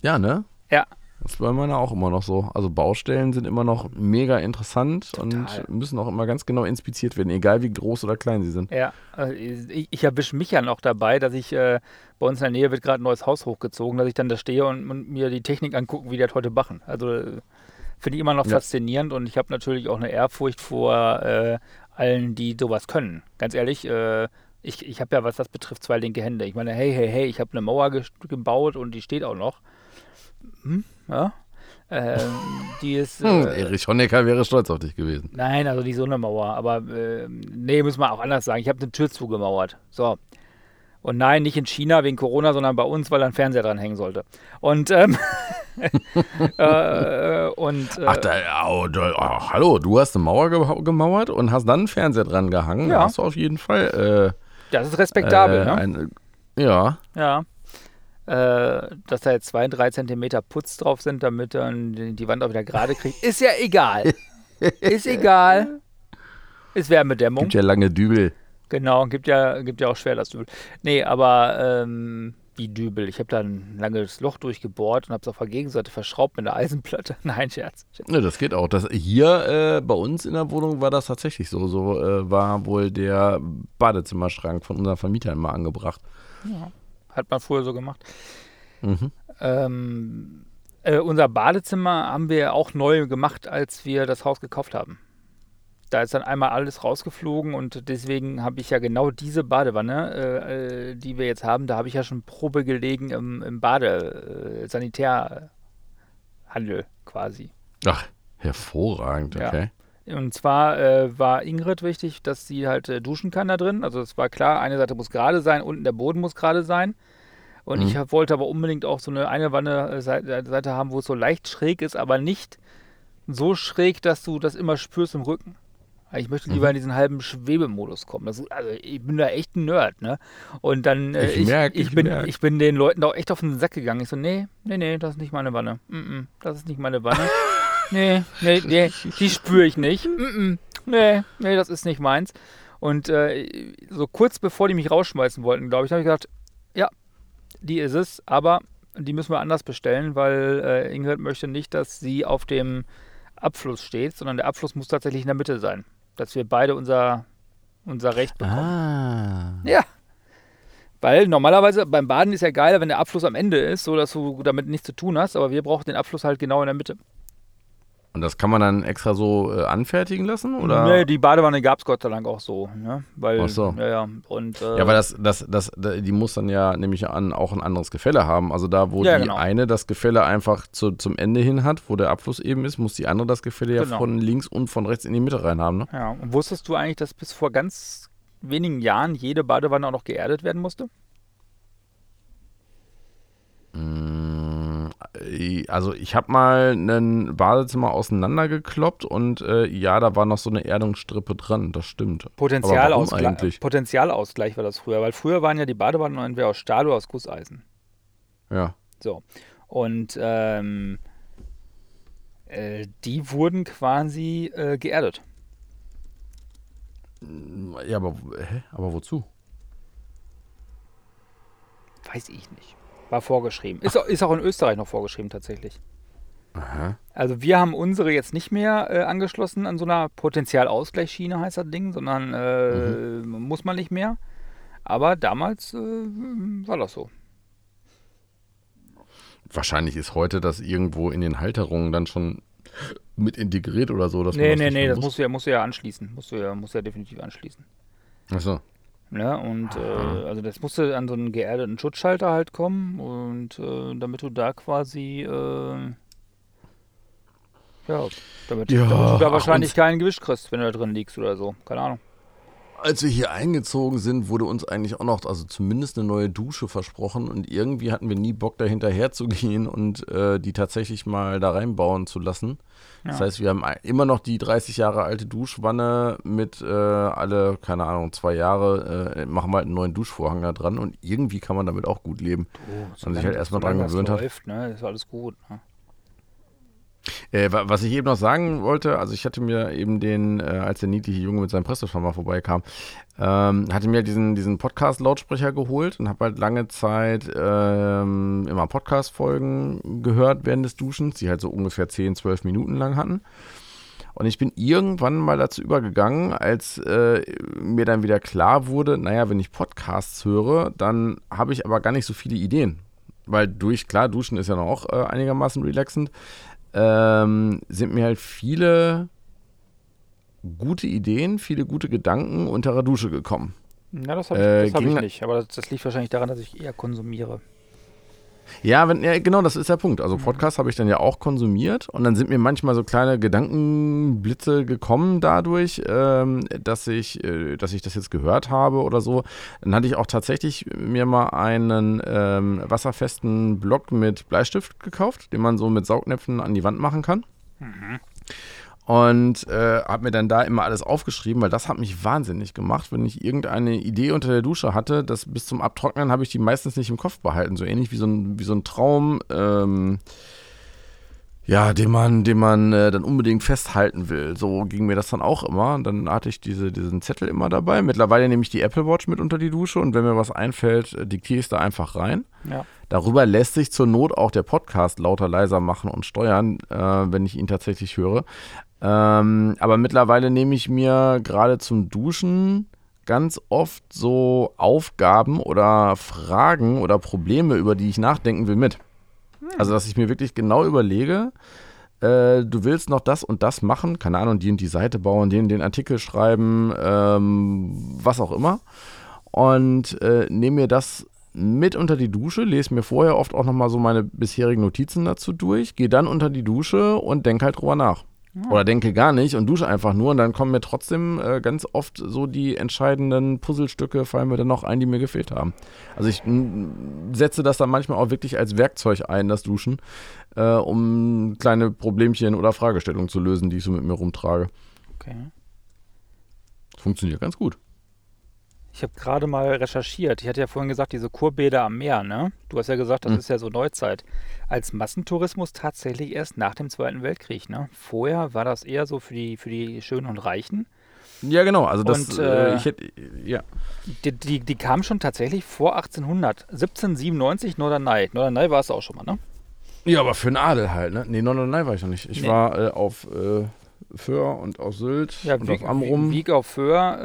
Ja, ne? Ja. Das ist bei meiner auch immer noch so. Also Baustellen sind immer noch mega interessant Total. und müssen auch immer ganz genau inspiziert werden, egal wie groß oder klein sie sind. Ja, also ich, ich erwische mich ja noch dabei, dass ich äh, bei uns in der Nähe wird gerade ein neues Haus hochgezogen, dass ich dann da stehe und, und mir die Technik angucken, wie die das heute machen. Also äh, finde ich immer noch Ja. faszinierend und ich habe natürlich auch eine Ehrfurcht vor äh, allen, die sowas können. Ganz ehrlich, äh, ich, ich habe ja, was das betrifft, zwei linke Hände. Ich meine, hey, hey, hey, ich habe eine Mauer gebaut und die steht auch noch. Hm, ja. Ähm, die ist. Hm, äh, Erich Honecker wäre stolz auf dich gewesen. Nein, also nicht so eine Mauer. Aber äh, nee, muss man auch anders sagen. Ich habe eine Tür zugemauert. So. Und nein, nicht in China wegen Corona, sondern bei uns, weil da ein Fernseher dran hängen sollte. Und, ähm, äh, und äh, Ach, da, oh, da, oh, hallo, du hast eine Mauer ge gemauert und hast dann einen Fernseher dran gehangen. Ja. Da hast du auf jeden Fall. das ist Äh, respektabel, äh, ne? ein, ja. Ja. Äh, dass da jetzt zwei, drei Zentimeter Putz drauf sind, damit dann die, die Wand auch wieder gerade kriegt. Ist ja egal. ist egal. Ist Wärmedämmung. Gibt ja lange Dübel. Genau, gibt ja, gibt ja auch Schwerlastdübel. Nee, aber ähm, wie Dübel. Ich habe da ein langes Loch durchgebohrt und habe es auf der Gegenseite verschraubt mit einer Eisenplatte. Nein, Scherz. Ja, das geht auch. Das, hier äh, bei uns in der Wohnung war das tatsächlich so. So äh, war wohl der Badezimmerschrank von unserem Vermieter immer angebracht. Hat man früher so gemacht. Mhm. Ähm, äh, unser Badezimmer haben wir auch neu gemacht, als wir das Haus gekauft haben. Da ist dann einmal alles rausgeflogen und deswegen habe ich ja genau diese Badewanne, äh, äh, die wir jetzt haben, da habe ich ja schon Probe gelegen im, im Bade, äh, quasi. Ach, hervorragend, Ja. Und zwar äh, war Ingrid wichtig, dass sie halt äh, duschen kann da drin. Also es war klar, eine Seite muss gerade sein, unten der Boden muss gerade sein. Und Mhm. ich hab, wollte aber unbedingt auch so eine eine Wanne äh, Seite, Seite haben, wo es so leicht schräg ist, aber nicht so schräg, dass du das immer spürst im Rücken. Ich möchte lieber Mhm. in diesen halben Schwebemodus kommen. Das, also ich bin da echt ein Nerd, ne? Und dann, äh, Ich ich, merk, ich, ich bin, merk. ich bin den Leuten da auch echt auf den Sack gegangen. Ich so, nee, nee, nee, das ist nicht meine Wanne. Mm -mm, das ist nicht meine Wanne. nee, nee, nee, die spüre ich nicht. Mm -mm, nee, nee, das ist nicht meins. Und äh, so kurz bevor die mich rausschmeißen wollten, glaube ich, habe ich gedacht, ja, die ist es, aber die müssen wir anders bestellen, weil äh, Ingrid möchte nicht, dass sie auf dem Abfluss steht, sondern der Abfluss muss tatsächlich in der Mitte sein. Dass wir beide unser, unser Recht bekommen. Ah. Ja. Weil normalerweise beim Baden ist ja geiler, wenn der Abfluss am Ende ist, so dass du damit nichts zu tun hast, aber wir brauchen den Abfluss halt genau in der Mitte. Und das kann man dann extra so äh, anfertigen lassen? Oder? Nee, die Badewanne gab es Gott sei Dank auch so, ne? Weil, Ach so. ja, ja. Und, äh, Ja, aber das, das, das, da- die muss dann ja nämlich an auch ein anderes Gefälle haben. Also da, wo Ja, die genau. eine das Gefälle einfach zu, zum Ende hin hat, wo der Abfluss eben ist, muss die andere das Gefälle ja Genau. von links und von rechts in die Mitte rein haben, ne? Ja, und wusstest du eigentlich, dass bis vor ganz wenigen Jahren jede Badewanne auch noch geerdet werden musste? Mm, äh, Also ich habe mal ein Badezimmer auseinandergekloppt und äh, ja, da war noch so eine Erdungsstrippe dran, das stimmt. Eigentlich? Potentialausgleich war das früher, weil früher waren ja die Badewannen entweder aus Stahl oder aus Gusseisen. Ja. So. Und ähm, äh, die wurden quasi äh, geerdet. Ja, aber, hä? aber wozu? Weiß ich nicht. War vorgeschrieben. Ist, auch- ist auch in Österreich noch vorgeschrieben tatsächlich. Aha. Also wir haben unsere jetzt nicht mehr äh, angeschlossen an so einer Potentialausgleichsschiene heißt das Ding, sondern äh, muss man nicht mehr. Aber damals äh, war das so. Wahrscheinlich ist heute das irgendwo in den Halterungen dann schon mit integriert oder so. Dass man nee, das nee, nee, das muss. musst du ja, musst du ja anschließen. Musst du ja, musst du ja definitiv anschließen. Achso. Ne? Und äh, also das musste an so einen geerdeten Schutzschalter halt kommen und äh, damit du da quasi äh, ja, damit, Ja, damit du da wahrscheinlich und- kein Gewicht kriegst, wenn du da drin liegst oder so. Keine Ahnung. Als wir hier eingezogen sind, wurde uns eigentlich auch noch, also zumindest eine neue Dusche versprochen und irgendwie hatten wir nie Bock, da hinterher zu gehen und äh, die tatsächlich mal da reinbauen zu lassen. Das heißt, wir haben immer noch die 30 Jahre alte Duschwanne mit äh, alle, keine Ahnung, zwei Jahre, äh, machen wir halt einen neuen Duschvorhang da dran und irgendwie kann man damit auch gut leben. Oh, Man sich halt erstmal dran gewöhnt hat. läuft, ne? ist alles gut. Ne? Äh, was ich eben noch sagen wollte, also ich hatte mir eben den, äh, als der niedliche Junge mit seinem Presseschaumer vorbeikam, ähm, hatte mir diesen, diesen Podcast-Lautsprecher geholt und habe halt lange Zeit ähm, immer Podcast-Folgen gehört während des Duschens, die halt so ungefähr 10, 12 Minuten lang hatten. Und ich bin irgendwann mal dazu übergegangen, als äh, mir dann wieder klar wurde, naja, wenn ich Podcasts höre, dann habe ich aber gar nicht so viele Ideen. Weil durch, klar, Duschen ist ja noch auch äh, einigermaßen relaxend ähm, sind mir halt viele gute Ideen, viele gute Gedanken unter der Dusche gekommen. Ja, das habe ich, äh, hab ich nicht. Aber das, das, liegt wahrscheinlich daran, dass ich eher konsumiere. Ja, wenn, ja, genau, das ist der Punkt. Also mhm. Podcast habe ich dann ja auch konsumiert und dann sind mir manchmal so kleine Gedankenblitze gekommen dadurch, ähm, dass ich, äh, dass ich das jetzt gehört habe oder so. Dann hatte ich auch tatsächlich mir mal einen ähm, wasserfesten Block mit Bleistift gekauft, den man so mit Saugnäpfen an die Wand machen kann. Mhm und äh, habe mir dann da immer alles aufgeschrieben, weil das hat mich wahnsinnig gemacht, wenn ich irgendeine Idee unter der Dusche hatte, das bis zum Abtrocknen habe ich die meistens nicht im Kopf behalten, so ähnlich wie so ein, wie so ein Traum, ähm, ja, den man, den man äh, dann unbedingt festhalten will. So ging mir das dann auch immer. Dann hatte ich diese, diesen Zettel immer dabei. Mittlerweile nehme ich die Apple Watch mit unter die Dusche und wenn mir was einfällt, äh, diktiere ich es da einfach rein. Ja. Darüber lässt sich zur Not auch der Podcast lauter leiser machen und steuern, äh, wenn ich ihn tatsächlich höre. Ähm, aber mittlerweile nehme ich mir gerade zum Duschen ganz oft so Aufgaben oder Fragen oder Probleme, über die ich nachdenken will, mit. Hm. Also, dass ich mir wirklich genau überlege, äh, du willst noch das und das machen, keine Ahnung, die und die Seite bauen, den den Artikel schreiben, ähm, was auch immer. Und äh, nehme mir das mit unter die Dusche, lese mir vorher oft auch nochmal so meine bisherigen Notizen dazu durch, gehe dann unter die Dusche und denke halt drüber nach. Ja. Oder denke gar nicht und dusche einfach nur und dann kommen mir trotzdem äh, ganz oft so die entscheidenden Puzzlestücke, fallen mir dann noch ein, die mir gefehlt haben. Also ich setze das dann manchmal auch wirklich als Werkzeug ein, das Duschen, äh, um kleine Problemchen oder Fragestellungen zu lösen, die ich so mit mir rumtrage. Okay. Funktioniert ganz gut. Ich habe gerade mal recherchiert. Ich hatte ja vorhin gesagt, diese Kurbäder am Meer, ne? Du hast ja gesagt, das mhm. ist ja so Neuzeit. Als Massentourismus tatsächlich erst nach dem Zweiten Weltkrieg, ne? Vorher war das eher so für die, für die Schönen und Reichen. Ja, genau. Also das, und, äh, ich hätte, ja. Die, die, die kamen schon tatsächlich vor 1800. 1797 Norderney. Norderney war es auch schon mal, ne? Ja, aber für einen Adel halt, ne? Nee, Norderney war ich noch nicht. Ich nee. war äh, auf äh, Föhr und auf Sylt ja, und Wieg, auf Amrum. Wieg auf Föhr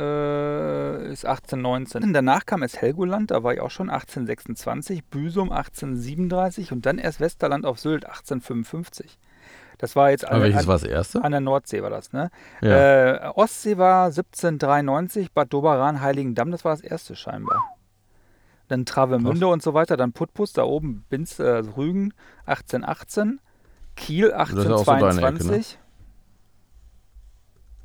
äh, ist 1819. Danach kam es Helgoland, da war ich auch schon 1826, Büsum 1837 und dann erst Westerland auf Sylt 1855. Das war jetzt an, welches an, war das erste? An der Nordsee war das, ne? Ja. Äh, Ostsee war 1793, Bad Doberan, Heiligendamm, das war das erste scheinbar. Dann Travemünde und so weiter, dann Putbus, da oben Binz, äh, Rügen 1818, Kiel 1822.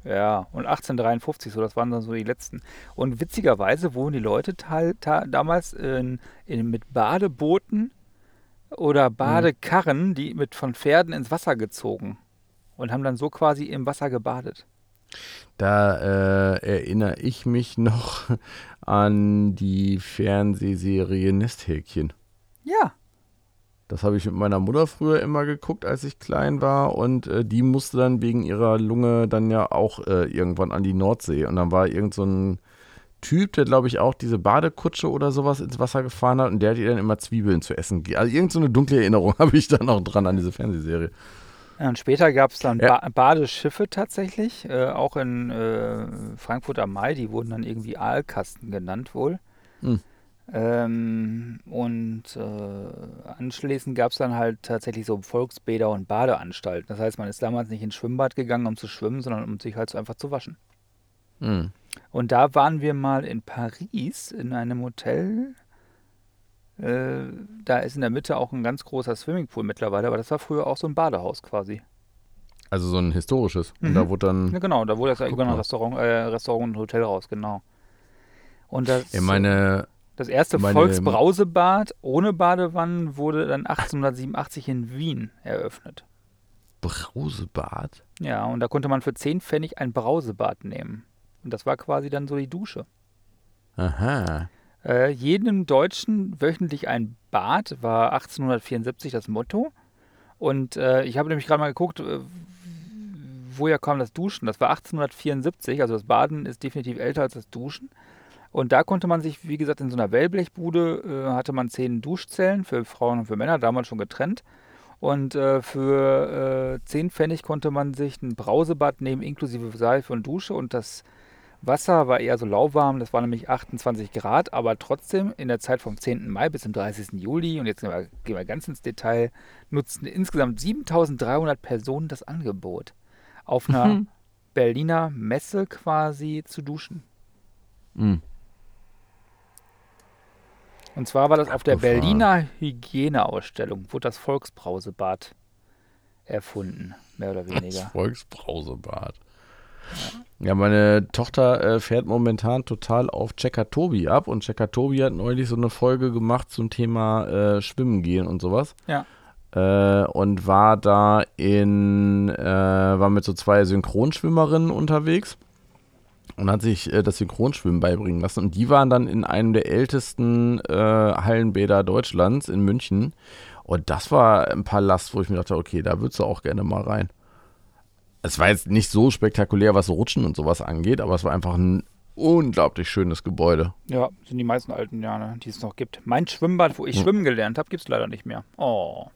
Ja, und 1853, so, das waren dann so die letzten. Und witzigerweise wurden die Leute damals in, in, mit Badebooten oder mhm. Badekarren, die mit von Pferden ins Wasser gezogen und haben dann so quasi im Wasser gebadet. Da äh, erinnere ich mich noch an die Fernsehserie Nesthäkchen. Ja. Das habe ich mit meiner Mutter früher immer geguckt, als ich klein war. Und äh, die musste dann wegen ihrer Lunge dann ja auch äh, irgendwann an die Nordsee. Und dann war irgend so ein Typ, der glaube ich auch diese Badekutsche oder sowas ins Wasser gefahren hat und der hat ihr dann immer Zwiebeln zu essen gegeben. Also irgend so eine dunkle Erinnerung habe ich da noch dran an diese Fernsehserie. Ja, und später gab es dann ja. ba Badeschiffe tatsächlich, äh, auch in äh, Frankfurt am Main, die wurden dann irgendwie Aalkasten genannt wohl. Hm. Ähm, und äh, anschließend gab es dann halt tatsächlich so Volksbäder und Badeanstalten. Das heißt, man ist damals nicht ins Schwimmbad gegangen, um zu schwimmen, sondern um sich halt so einfach zu waschen. Mhm. Und da waren wir mal in Paris in einem Hotel. Äh, da ist in der Mitte auch ein ganz großer Swimmingpool mittlerweile, aber das war früher auch so ein Badehaus quasi. Also so ein historisches. Mhm. Und da wurde dann. Ja, genau, da wurde das ein Restaurant, äh, Restaurant und Hotel raus, genau. Und das. Ja, meine das erste Meine, Volksbrausebad ohne Badewannen wurde dann 1887 in Wien eröffnet. Brausebad? Ja, und da konnte man für 10 Pfennig ein Brausebad nehmen. Und das war quasi dann so die Dusche. Aha. Äh, jedem Deutschen wöchentlich ein Bad war 1874 das Motto. Und äh, ich habe nämlich gerade mal geguckt, äh, woher kam das Duschen? Das war 1874, also das Baden ist definitiv älter als das Duschen. Und da konnte man sich, wie gesagt, in so einer Wellblechbude äh, hatte man zehn Duschzellen für Frauen und für Männer, damals schon getrennt. Und äh, für äh, 10 Pfennig konnte man sich ein Brausebad nehmen, inklusive Seife und Dusche. Und das Wasser war eher so lauwarm, das war nämlich 28 Grad, aber trotzdem in der Zeit vom 10. Mai bis zum 30. Juli, und jetzt gehen wir, gehen wir ganz ins Detail, nutzten insgesamt 7300 Personen das Angebot, auf einer Mhm. Berliner Messe quasi zu duschen. Mhm. Und zwar war das auf der Abgefahren. Berliner Hygieneausstellung, wurde das Volksbrausebad erfunden, mehr oder Das weniger. Volksbrausebad. Ja, meine Tochter äh, fährt momentan total auf Checker Tobi ab und Checker Tobi hat neulich so eine Folge gemacht zum Thema äh, Schwimmen gehen und sowas. Ja. Äh, und war da in, äh, war mit so zwei Synchronschwimmerinnen unterwegs und hat sich äh, das Synchronschwimmen beibringen lassen. Und die waren dann in einem der ältesten äh, Hallenbäder Deutschlands in München. Und das war ein Palast, wo ich mir dachte, okay, da würdest du auch gerne mal rein. Es war jetzt nicht so spektakulär, was Rutschen und sowas angeht, aber es war einfach ein unglaublich schönes Gebäude. Ja, sind die meisten alten Jahre, die es noch gibt. Mein Schwimmbad, wo ich Hm. schwimmen gelernt habe, gibt es leider nicht mehr. Oh.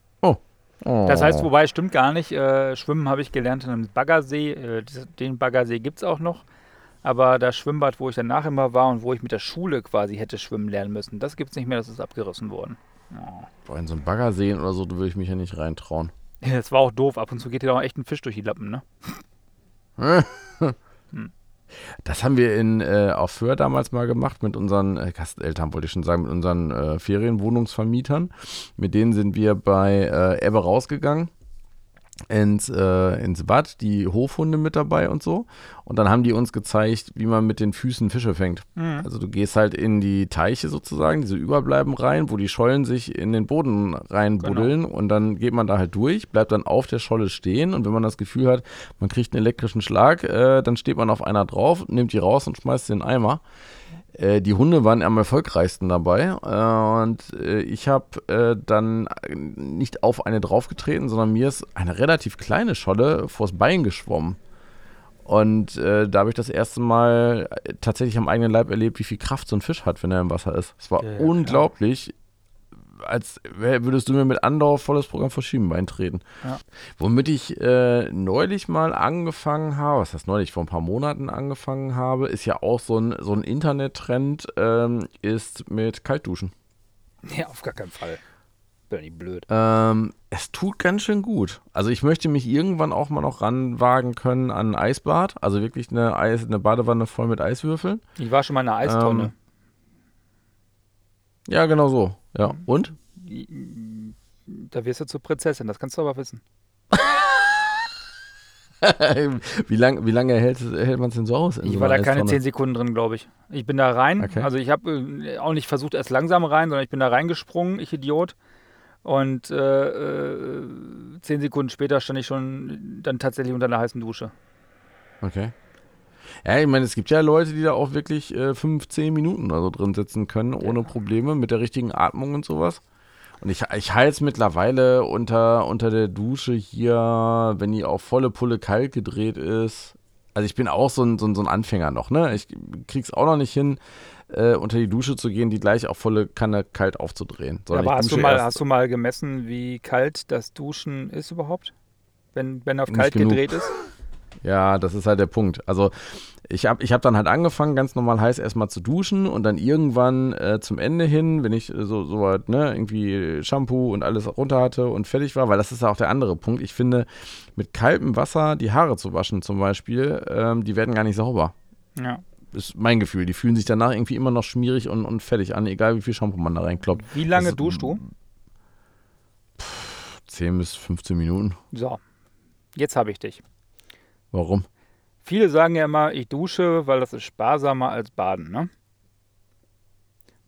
Oh. Das heißt, wobei, stimmt gar nicht. Äh, schwimmen habe ich gelernt in einem Baggersee. Äh, den Baggersee gibt es auch noch. Aber das Schwimmbad, wo ich danach immer war und wo ich mit der Schule quasi hätte schwimmen lernen müssen, das gibt es nicht mehr, das ist abgerissen worden. Oh. Boah, in so einen Bagger sehen oder so, da würde ich mich ja nicht reintrauen. Das war auch doof. Ab und zu geht dir auch echt ein Fisch durch die Lappen, ne? Das haben wir in äh, auf Föhr damals mal gemacht mit unseren äh, Gasteltern, wollte ich schon sagen, mit unseren äh, Ferienwohnungsvermietern. Mit denen sind wir bei äh, Ebbe rausgegangen ins, äh, ins Bad, die Hofhunde mit dabei und so. Und dann haben die uns gezeigt, wie man mit den Füßen Fische fängt. Mhm. Also du gehst halt in die Teiche sozusagen, diese Überbleiben rein, wo die Schollen sich in den Boden reinbuddeln und dann geht man da halt durch, bleibt dann auf der Scholle stehen und wenn man das Gefühl hat, man kriegt einen elektrischen Schlag, äh, dann steht man auf einer drauf, nimmt die raus und schmeißt sie in den Eimer. Äh, die Hunde waren am erfolgreichsten dabei äh, und äh, ich habe äh, dann nicht auf eine draufgetreten, sondern mir ist eine relativ kleine Scholle vors Bein geschwommen. Und äh, da habe ich das erste Mal äh, tatsächlich am eigenen Leib erlebt, wie viel Kraft so ein Fisch hat, wenn er im Wasser ist. Es war Ja, unglaublich, als würdest du mir mit Andauer volles Programm vor Schienenbein treten. Ja. Womit ich äh, neulich mal angefangen habe, was heißt neulich, vor ein paar Monaten angefangen habe, ist ja auch so ein, so ein Internettrend, ähm, ist mit Kaltduschen. Nee, auf gar keinen Fall. Bin nicht blöd. Ähm, es tut ganz schön gut. Also ich möchte mich irgendwann auch mal noch ranwagen können an ein Eisbad. Also wirklich eine, Eis, eine Badewanne voll mit Eiswürfeln. Ich war schon mal in einer Eistonne. Ähm, Ja, genau so. Ja. Und? Da wirst du zur Prinzessin, das kannst du aber wissen. wie, lang, wie lange hält, hält man es denn so aus? Ich so war da keine? 10 Sekunden drin, glaube ich. Ich bin da rein. Okay. Also ich habe äh, auch nicht versucht, erst langsam rein, sondern ich bin da reingesprungen, ich Idiot. Und äh, äh, zehn Sekunden später stand ich schon dann tatsächlich unter einer heißen Dusche. Okay. Ja, ich meine, es gibt ja Leute, die da auch wirklich äh, 15 Minuten oder so drin sitzen können, ohne Probleme, mit der richtigen Atmung und sowas. Und ich, ich halte es mittlerweile unter, unter der Dusche hier, wenn die auf volle Pulle kalt gedreht ist. Also ich bin auch so ein, so ein, so ein Anfänger noch, ne? Ich krieg's auch noch nicht hin, äh, unter die Dusche zu gehen, die gleich auf volle Kanne kalt aufzudrehen. Sondern aber hast du, mal, hast du mal gemessen, wie kalt das Duschen ist überhaupt? Wenn, wenn auf kalt gedreht ist? Ja, das ist halt der Punkt. Also ich habe ich hab dann halt angefangen, ganz normal heiß erstmal zu duschen und dann irgendwann äh, zum Ende hin, wenn ich äh, so, so weit, ne, irgendwie Shampoo und alles runter hatte und fertig war, weil das ist ja auch der andere Punkt. Ich finde, mit kaltem Wasser die Haare zu waschen zum Beispiel, ähm, die werden gar nicht sauber. Ja. Ist mein Gefühl. Die fühlen sich danach irgendwie immer noch schmierig und, und fertig an, egal wie viel Shampoo man da reinkloppt. Wie lange Das- duschst du? 10 bis 15 Minuten. So, jetzt habe ich dich. Warum? Viele sagen ja immer, ich dusche, weil das ist sparsamer als Baden, ne?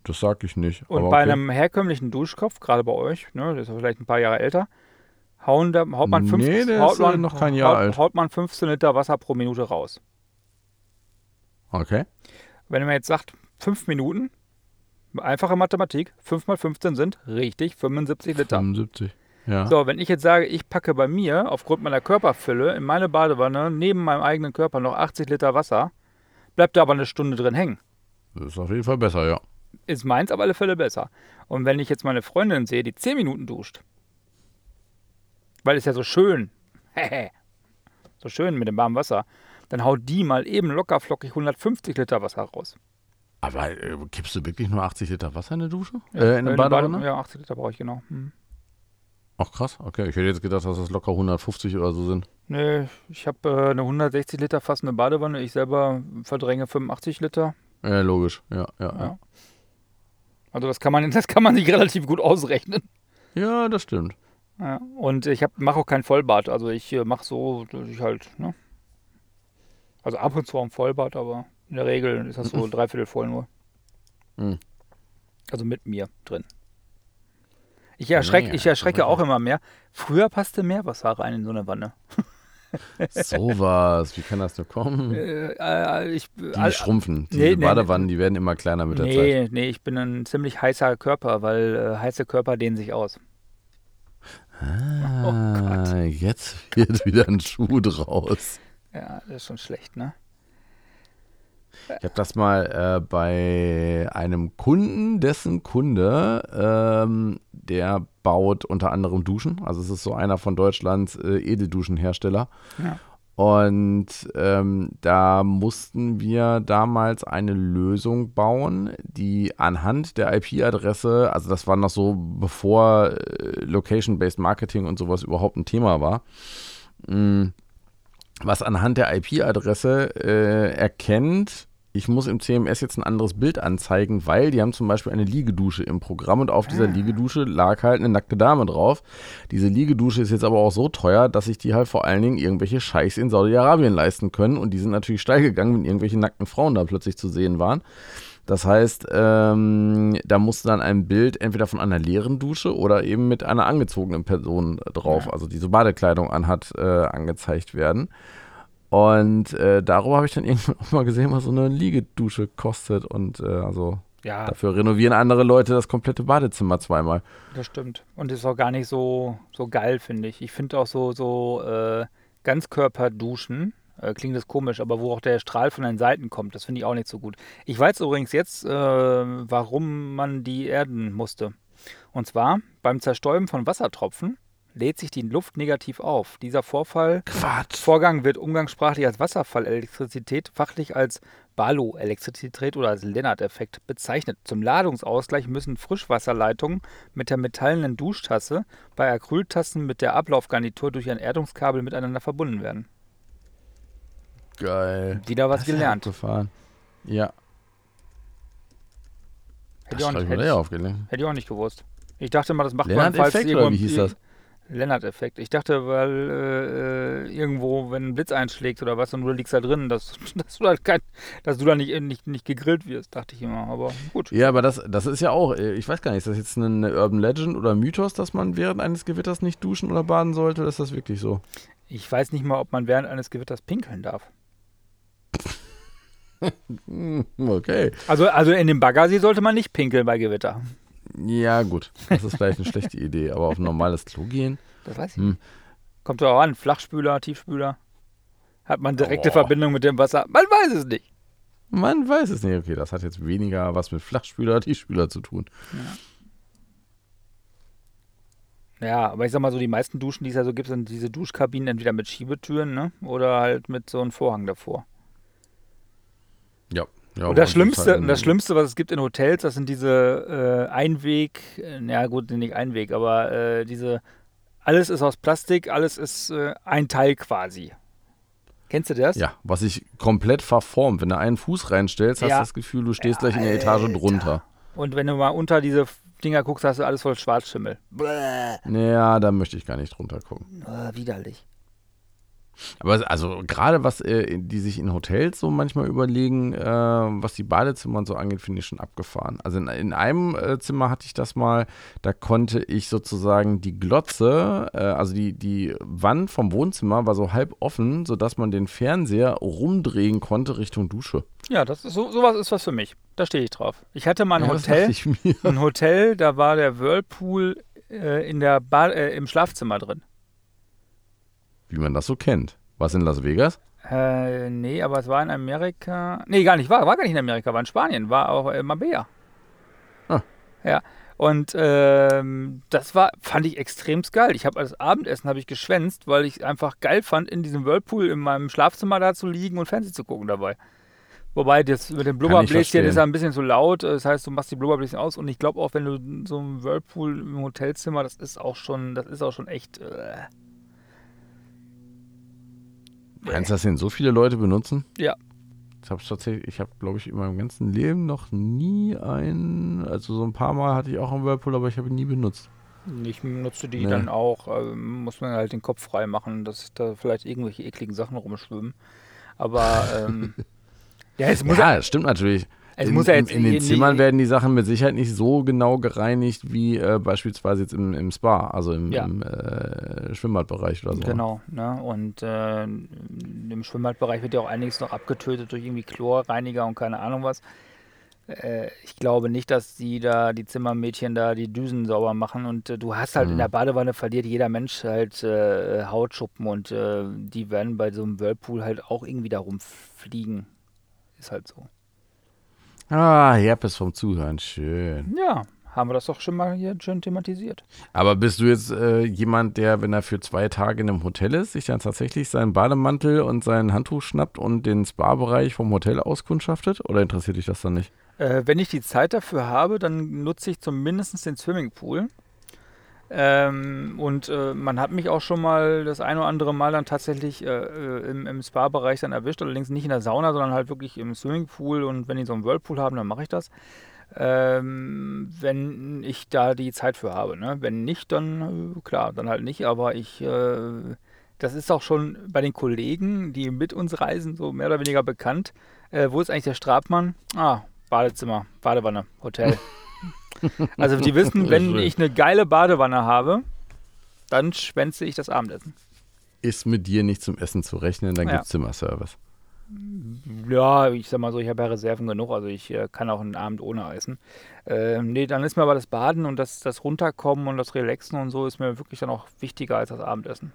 Das sag ich nicht. Und bei okay. einem herkömmlichen Duschkopf, gerade bei euch, ne, der ist ja vielleicht ein paar Jahre älter, hauen da, haut, man Nee, 15, der haut, ist, man, noch kein Jahr haut, alt. haut man 15 Liter Wasser pro Minute raus. Okay. Wenn man jetzt sagt, 5 Minuten, einfache Mathematik, 5 mal 15 sind richtig 75 Liter. 75. Ja. So, wenn ich jetzt sage, ich packe bei mir aufgrund meiner Körperfülle in meine Badewanne neben meinem eigenen Körper noch 80 Liter Wasser, bleibt da aber eine Stunde drin hängen. Das ist auf jeden Fall besser, ja. Ist meins auf alle Fälle besser. Und wenn ich jetzt meine Freundin sehe, die 10 Minuten duscht, weil es ja so schön, so schön mit dem warmen Wasser, dann haut die mal eben locker flockig 150 Liter Wasser raus. Aber äh, kippst du wirklich nur 80 Liter Wasser in eine Dusche? Ja, äh, in eine Badewanne? Ja, 80 Liter brauche ich genau. Hm. Ach krass, okay. Ich hätte jetzt gedacht, dass das locker 150 oder so sind. Nee, ich habe äh, eine 160 Liter fassende Badewanne. Ich selber verdränge 85 Liter. Ja, logisch. Ja, ja, ja. Ja. Also das kann man, das kann man sich relativ gut ausrechnen. Ja, das stimmt. Ja. Und ich mache auch kein Vollbad. Also ich äh, mache so, dass ich halt, ne? Also ab und zu ein Vollbad, aber in der Regel ist das so dreiviertel voll nur. Mhm. Also mit mir drin. Ich erschrecke, Nee, ich erschrecke auch immer mehr. Früher passte Meerwasser rein in so eine Wanne. Sowas, wie kann das nur kommen? Äh, äh, ich, Die all- schrumpfen. Die nee, nee, Badewannen, die werden immer kleiner mit der Zeit. nee, nee, ich bin ein ziemlich heißer Körper, weil äh, heiße Körper dehnen sich aus. Oh Ah, jetzt wird wieder ein Schuh draus. Ja, das ist schon schlecht, ne? Ich habe das mal äh, bei einem Kunden, dessen Kunde, ähm, der baut unter anderem Duschen. Also es ist so einer von Deutschlands äh, Edelduschenhersteller. Ja. Und ähm, da mussten wir damals eine Lösung bauen, die anhand der IP-Adresse, also das war noch so bevor äh, Location-Based Marketing und sowas überhaupt ein Thema war, mh, was anhand der IP-Adresse äh, erkennt, ich muss im CMS jetzt ein anderes Bild anzeigen, weil die haben zum Beispiel eine Liegedusche im Programm und auf dieser Liegedusche lag halt eine nackte Dame drauf. Diese Liegedusche ist jetzt aber auch so teuer, dass sich die halt vor allen Dingen irgendwelche Scheichs in Saudi-Arabien leisten können und die sind natürlich steil gegangen, wenn irgendwelche nackten Frauen da plötzlich zu sehen waren. Das heißt, ähm, da musste dann ein Bild entweder von einer leeren Dusche oder eben mit einer angezogenen Person drauf, also die so Badekleidung anhat, äh, angezeigt werden. Und äh, darüber habe ich dann irgendwann auch mal gesehen, was so eine Liegedusche kostet. Und äh, also Ja, dafür renovieren andere Leute das komplette Badezimmer zweimal. das stimmt. Und ist auch gar nicht so, so geil, finde ich. Ich finde auch so, so äh, Ganzkörperduschen, äh, klingt das komisch, aber wo auch der Strahl von den Seiten kommt, das finde ich auch nicht so gut. Ich weiß übrigens jetzt, äh, warum man die erden musste. Und zwar beim Zerstäuben von Wassertropfen lädt sich die Luft negativ auf. Dieser Vorfall Quatsch. Vorgang wird umgangssprachlich als Wasserfallelektrizität, fachlich als Barlow-Elektrizität oder als Lennart-Effekt bezeichnet. Zum Ladungsausgleich müssen Frischwasserleitungen mit der metallenen Duschtasse bei Acryltassen mit der Ablaufgarnitur durch ein Erdungskabel miteinander verbunden werden. Geil. Wieder was Das gelernt. Ja, Hätte das ich, auch schreibe nicht, ich mir hätte, ich, aufgelegt. hätte ich auch nicht gewusst. Ich dachte mal, das macht man, Lennart-Effekt oder irgendwo- wie hieß das? Lennart-Effekt. Ich dachte, weil äh, äh, irgendwo, wenn ein Blitz einschlägt oder was und du liegst da drin, dass, dass, du, da kein, dass du da nicht, nicht, nicht gegrillt wirst, dachte ich immer. Aber gut. Ja, aber das, das ist ja auch, äh, ich weiß gar nicht, ist das jetzt eine Urban Legend oder Mythos, dass man während eines Gewitters nicht duschen oder baden sollte? Oder ist das wirklich so? Ich weiß nicht mal, ob man während eines Gewitters pinkeln darf. Okay. Also, also in dem Baggersee sollte man nicht pinkeln bei Gewitter. Ja, gut. Das ist vielleicht eine schlechte Idee, aber auf ein normales Klo gehen? Das weiß ich Hm. nicht. Kommt doch auch an. Flachspüler, Tiefspüler. Hat man direkte Oh. Verbindung mit dem Wasser? Man weiß es nicht. Man weiß es nicht. Okay, das hat jetzt weniger was mit Flachspüler, Tiefspüler zu tun. Ja, aber ich sag mal so, die meisten Duschen, die es ja so gibt, sind diese Duschkabinen entweder mit Schiebetüren, ne? Oder halt mit so einem Vorhang davor. Ja. Ja Und das Schlimmste, halt das Schlimmste, was es gibt in Hotels, das sind diese äh, Einweg, äh, na gut, nicht Einweg, aber äh, diese, alles ist aus Plastik, alles ist äh, ein Teil quasi. Kennst du das? Ja, was sich komplett verformt. Wenn du einen Fuß reinstellst, hast du Ja. das Gefühl, du stehst gleich in der Etage drunter. Und wenn du mal unter diese Dinger guckst, hast du alles voll Schwarzschimmel. Bäh, Ja, da möchte ich gar nicht drunter gucken. äh, widerlich. Aber also gerade was äh, die sich in Hotels so manchmal überlegen, äh, was die Badezimmer und so angeht, finde ich schon abgefahren. Also in, in einem äh, Zimmer hatte ich das mal, da konnte ich sozusagen die Glotze, äh, also die, die Wand vom Wohnzimmer war so halb offen, sodass man den Fernseher rumdrehen konnte Richtung Dusche. Ja, das ist so, sowas ist was für mich. Da stehe ich drauf. Ich hatte mal ein Ja, Hotel, ein Hotel, da war der Whirlpool äh, in der Ba- äh, im Schlafzimmer drin. Wie man das so kennt. Was in Las Vegas? Äh, nee, aber es war in Amerika. Nee, gar nicht, war, war gar nicht in Amerika, war in Spanien, war auch in Marbella. Ah. Ja. Und ähm, das war, fand ich extrem geil. Ich habe als Abendessen habe ich geschwänzt, weil ich einfach geil fand, in diesem Whirlpool in meinem Schlafzimmer da zu liegen und Fernsehen zu gucken dabei. Wobei das mit dem Blubberbläschen ist ja ein bisschen zu laut. Das heißt, du machst die Blubberbläschen aus und ich glaube auch, wenn du so einem Whirlpool im Hotelzimmer, das ist auch schon, das ist auch schon echt. Äh, Meinst du, das denn so viele Leute benutzen? Ja. Ich tatsächlich, ich habe, glaube ich, in meinem ganzen Leben noch nie einen, also so ein paar Mal hatte ich auch einen Whirlpool, aber ich habe ihn nie benutzt. Ich nutze die Nee. dann auch, ähm, muss man halt den Kopf frei machen, dass da vielleicht irgendwelche ekligen Sachen rumschwimmen. Aber ähm, ja, es muss ja, das stimmt natürlich. Es in, muss ja jetzt in, in den in die- Zimmern werden die Sachen mit Sicherheit nicht so genau gereinigt wie äh, beispielsweise jetzt im, im Spa, also im, Ja. im äh, Schwimmbadbereich oder so. Genau, ne? Und äh, im Schwimmbadbereich wird ja auch einiges noch abgetötet durch irgendwie Chlorreiniger und keine Ahnung was. Äh, ich glaube nicht, dass die da, die Zimmermädchen da die Düsen sauber machen und äh, du hast halt in Mhm. der Badewanne verliert jeder Mensch halt äh, Hautschuppen und die werden bei so einem Whirlpool halt auch irgendwie da rumfliegen. Ist halt so. Ah, Herpes vom Zuhören, schön. Ja, haben wir das doch schon mal hier schön thematisiert. Aber bist du jetzt äh, jemand, der, wenn er für zwei Tage in einem Hotel ist, sich dann tatsächlich seinen Bademantel und sein Handtuch schnappt und den Spa-Bereich vom Hotel auskundschaftet? Oder interessiert dich das dann nicht? Äh, wenn ich die Zeit dafür habe, dann nutze ich zumindest den Swimmingpool. Ähm, und äh, man hat mich auch schon mal das ein oder andere Mal dann tatsächlich äh, äh, im, im Spa-Bereich dann erwischt. Allerdings nicht in der Sauna, sondern halt wirklich im Swimmingpool. Und wenn die so einen Whirlpool haben, dann mache ich das. Ähm, wenn ich da die Zeit für habe. Ne? Wenn nicht, dann äh, klar, dann halt nicht. Aber ich, äh, das ist auch schon bei den Kollegen, die mit uns reisen, so mehr oder weniger bekannt. Äh, wo ist eigentlich der Strafmann? Ah, Badezimmer, Badewanne, Hotel. also die wissen, wenn ich eine geile Badewanne habe, dann schwänze ich das Abendessen. Ist mit dir nicht zum Essen zu rechnen, dann Ja. gibt's Zimmerservice. Ja, ich sag mal so, ich habe ja Reserven genug, also ich äh, kann auch einen Abend ohne essen. Ähm, nee, dann ist mir aber das Baden und das, das Runterkommen und das Relaxen und so ist mir wirklich dann auch wichtiger als das Abendessen.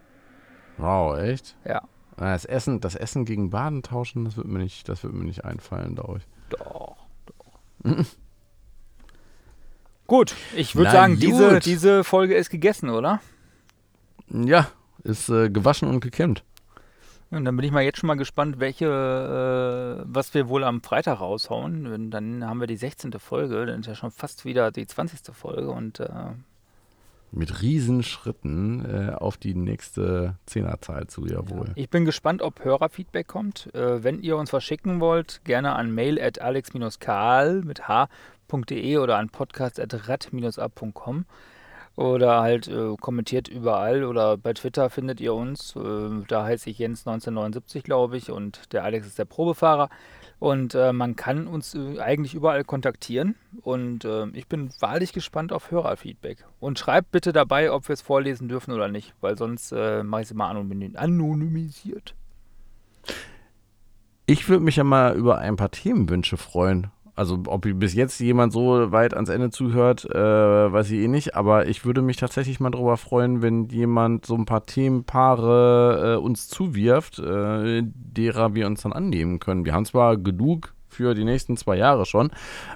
Wow, echt? Ja. Ah, Das Essen, das Essen gegen Baden tauschen, das wird mir nicht, das wird mir nicht einfallen, glaube ich. Doch, doch. Gut, ich würde sagen, diese, gut. diese Folge ist gegessen, oder? Ja, ist äh, gewaschen und gekämmt. Und dann bin ich mal jetzt schon mal gespannt, welche, äh, was wir wohl am Freitag raushauen. Und dann haben wir die 16. Folge, dann ist ja schon fast wieder die 20. Folge und äh, Mit Riesenschritten äh, auf die nächste Zehnerzahl zu, jawohl. ich bin gespannt, ob Hörerfeedback kommt. Äh, wenn ihr uns was schicken wollt, gerne an mail at alex-karl mit h.de oder an podcast at rat-ab.com oder halt äh, kommentiert überall oder bei Twitter findet ihr uns. Äh, da heiße ich Jens 1979, glaube ich, und der Alex ist der Probefahrer. Und äh, man kann uns äh, eigentlich überall kontaktieren. Und äh, ich bin wahrlich gespannt auf Hörerfeedback. Und schreibt bitte dabei, ob wir es vorlesen dürfen oder nicht, weil sonst äh, mache ich es immer anonym anonymisiert. Ich würde mich ja mal über ein paar Themenwünsche freuen. Also ob bis jetzt jemand so weit ans Ende zuhört, äh, weiß ich eh nicht. Aber ich würde mich tatsächlich mal darüber freuen, wenn jemand so ein paar Themenpaare äh, uns zuwirft, äh, derer wir uns dann annehmen können. Wir haben zwar genug für die nächsten zwei Jahre schon,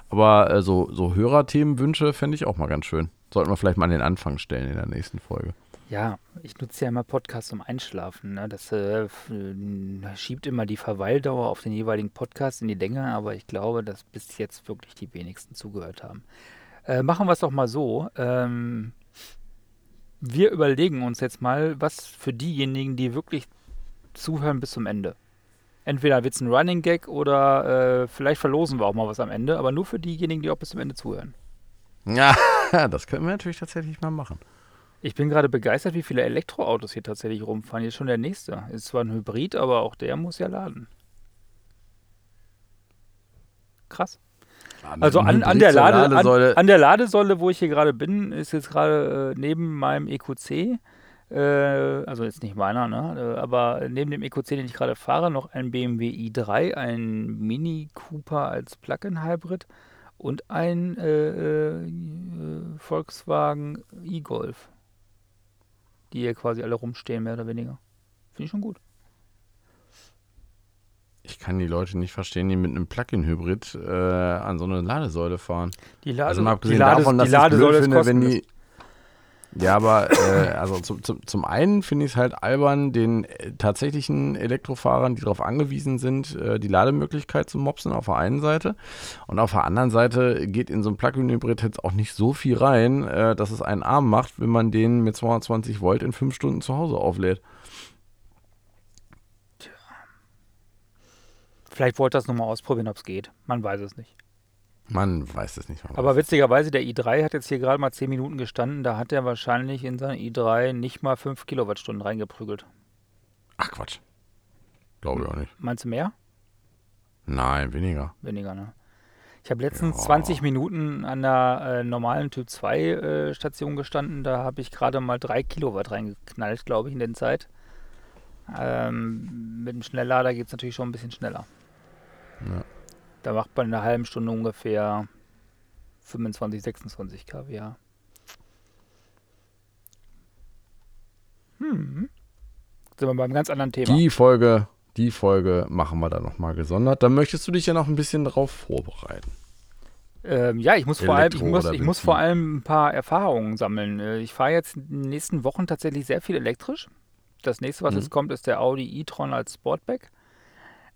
aber äh, so, so Hörerthemenwünsche fände ich auch mal ganz schön. Sollten wir vielleicht mal an den Anfang stellen in der nächsten Folge. Ja, ich nutze ja immer Podcasts zum Einschlafen. Ne? Das äh, äh, schiebt immer die Verweildauer auf den jeweiligen Podcast in die Länge, aber ich glaube, dass bis jetzt wirklich die wenigsten zugehört haben. Äh, machen wir es doch mal so. Ähm, wir überlegen uns jetzt mal, was für diejenigen, die wirklich zuhören bis zum Ende. Entweder wird es ein Running Gag oder äh, vielleicht verlosen wir auch mal was am Ende, aber nur für diejenigen, die auch bis zum Ende zuhören. Ja, das können wir natürlich tatsächlich mal machen. Ich bin gerade begeistert, wie viele Elektroautos hier tatsächlich rumfahren. Hier ist schon der nächste. Ist zwar ein Hybrid, aber auch der muss ja laden. Krass. Also an, an, der Lade, an, Ladesäule- an der Ladesäule, wo ich hier gerade bin, ist jetzt gerade äh, neben meinem EQC, äh, also jetzt nicht meiner, ne, äh, aber neben dem EQC, den ich gerade fahre, noch ein BMW i3, ein Mini Cooper als Plug-in-Hybrid und ein äh, äh, Volkswagen e-Golf. Die hier quasi alle rumstehen, mehr oder weniger. Finde ich schon gut. Ich kann die Leute nicht verstehen, die mit einem Plug-in-Hybrid äh, an so eine Ladesäule fahren. Die Lade Also mal abgesehen die Lades- davon, dass die ich es Ladesäule blöd finde, wenn die. Ja, aber äh, also zum, zum, zum einen finde ich es halt albern, den äh, tatsächlichen Elektrofahrern, die darauf angewiesen sind, äh, die Lademöglichkeit zu mopsen auf der einen Seite. Und auf der anderen Seite geht in so ein Plug-in-Hybrid jetzt auch nicht so viel rein, äh, dass es einen arm macht, wenn man den mit 220 Volt in fünf Stunden zu Hause auflädt. Vielleicht wollte das nochmal ausprobieren, ob es geht. Man weiß es nicht. Man weiß es nicht. Aber witzigerweise, der i3 hat jetzt hier gerade mal 10 Minuten gestanden. Da hat er wahrscheinlich in sein i3 nicht mal 5 Kilowattstunden reingeprügelt. Ach Quatsch. Glaube ich auch nicht. Meinst du mehr? Nein, weniger. Weniger, ne? Ich habe letztens Ja. 20 Minuten an der äh, normalen Typ 2 äh, Station gestanden. Da habe ich gerade mal 3 Kilowatt reingeknallt, glaube ich, in der Zeit. Ähm, mit dem Schnelllader geht es natürlich schon ein bisschen schneller. Ja. Da macht man in einer halben Stunde ungefähr 25, 26 kWh. Hm. Sind wir beim ganz anderen Thema. Die Folge, die Folge machen wir dann nochmal gesondert. Da möchtest du dich ja noch ein bisschen drauf vorbereiten. Ähm, ja, ich muss, vor allem, ich, muss, ich muss vor allem ein paar Erfahrungen sammeln. Äh, Ich fahre jetzt in den nächsten Wochen tatsächlich sehr viel elektrisch. Das nächste, was Mhm. jetzt kommt, ist der Audi e-tron als Sportback.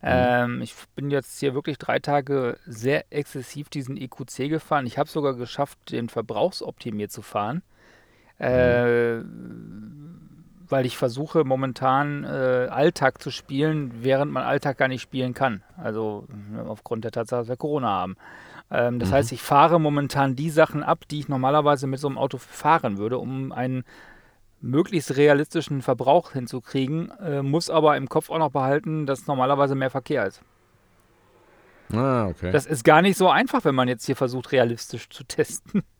Mhm. Ähm, ich bin jetzt hier wirklich drei Tage sehr exzessiv diesen EQC gefahren. Ich habe sogar geschafft, den verbrauchsoptimiert zu fahren. Äh, weil ich versuche momentan äh, Alltag zu spielen, während man Alltag gar nicht spielen kann. Also ne, aufgrund der Tatsache, dass wir Corona haben. Ähm, das Mhm. heißt, ich fahre momentan die Sachen ab, die ich normalerweise mit so einem Auto fahren würde, um einen möglichst realistischen Verbrauch hinzukriegen, äh, muss aber im Kopf auch noch behalten, dass normalerweise mehr Verkehr ist. Ah, okay. Das ist gar nicht so einfach, wenn man jetzt hier versucht, realistisch zu testen.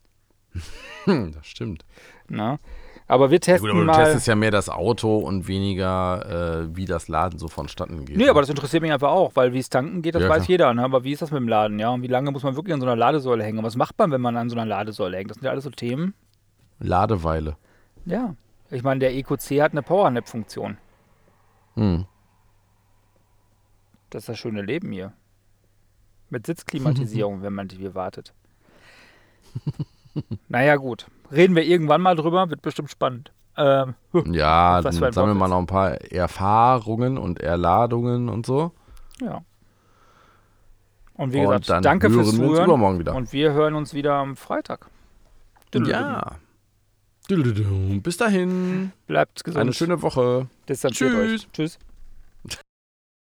Hm, das stimmt. Na? Aber wir Ja, testen gut, aber du mal. testest ja mehr das Auto und weniger, äh, wie das Laden so vonstatten geht. Nee, ne? aber das interessiert mich einfach auch, weil wie es tanken geht, das Ja, weiß klar. jeder. Ne? Aber wie ist das mit dem Laden? Ja, und wie lange muss man wirklich an so einer Ladesäule hängen? Und was macht man, wenn man an so einer Ladesäule hängt? Das sind ja alles so Themen. Ladeweile. Ja. Ich meine, der EQC hat eine Powernap-Funktion. Hm. Das ist das schöne Leben hier. Mit Sitzklimatisierung, wenn man hier wartet. naja, gut. Reden wir irgendwann mal drüber, wird bestimmt spannend. Ähm, Ja, dann sammeln wir Wortwitz. noch ein paar Erfahrungen und Erladungen und so. ja. Und wie und gesagt, dann danke hören fürs wir uns Zuhören. wieder. Und wir hören uns wieder am Freitag. ja. Bis dahin. Bleibt gesund. Eine schöne Woche. Distanziert Tschüss. euch. Tschüss.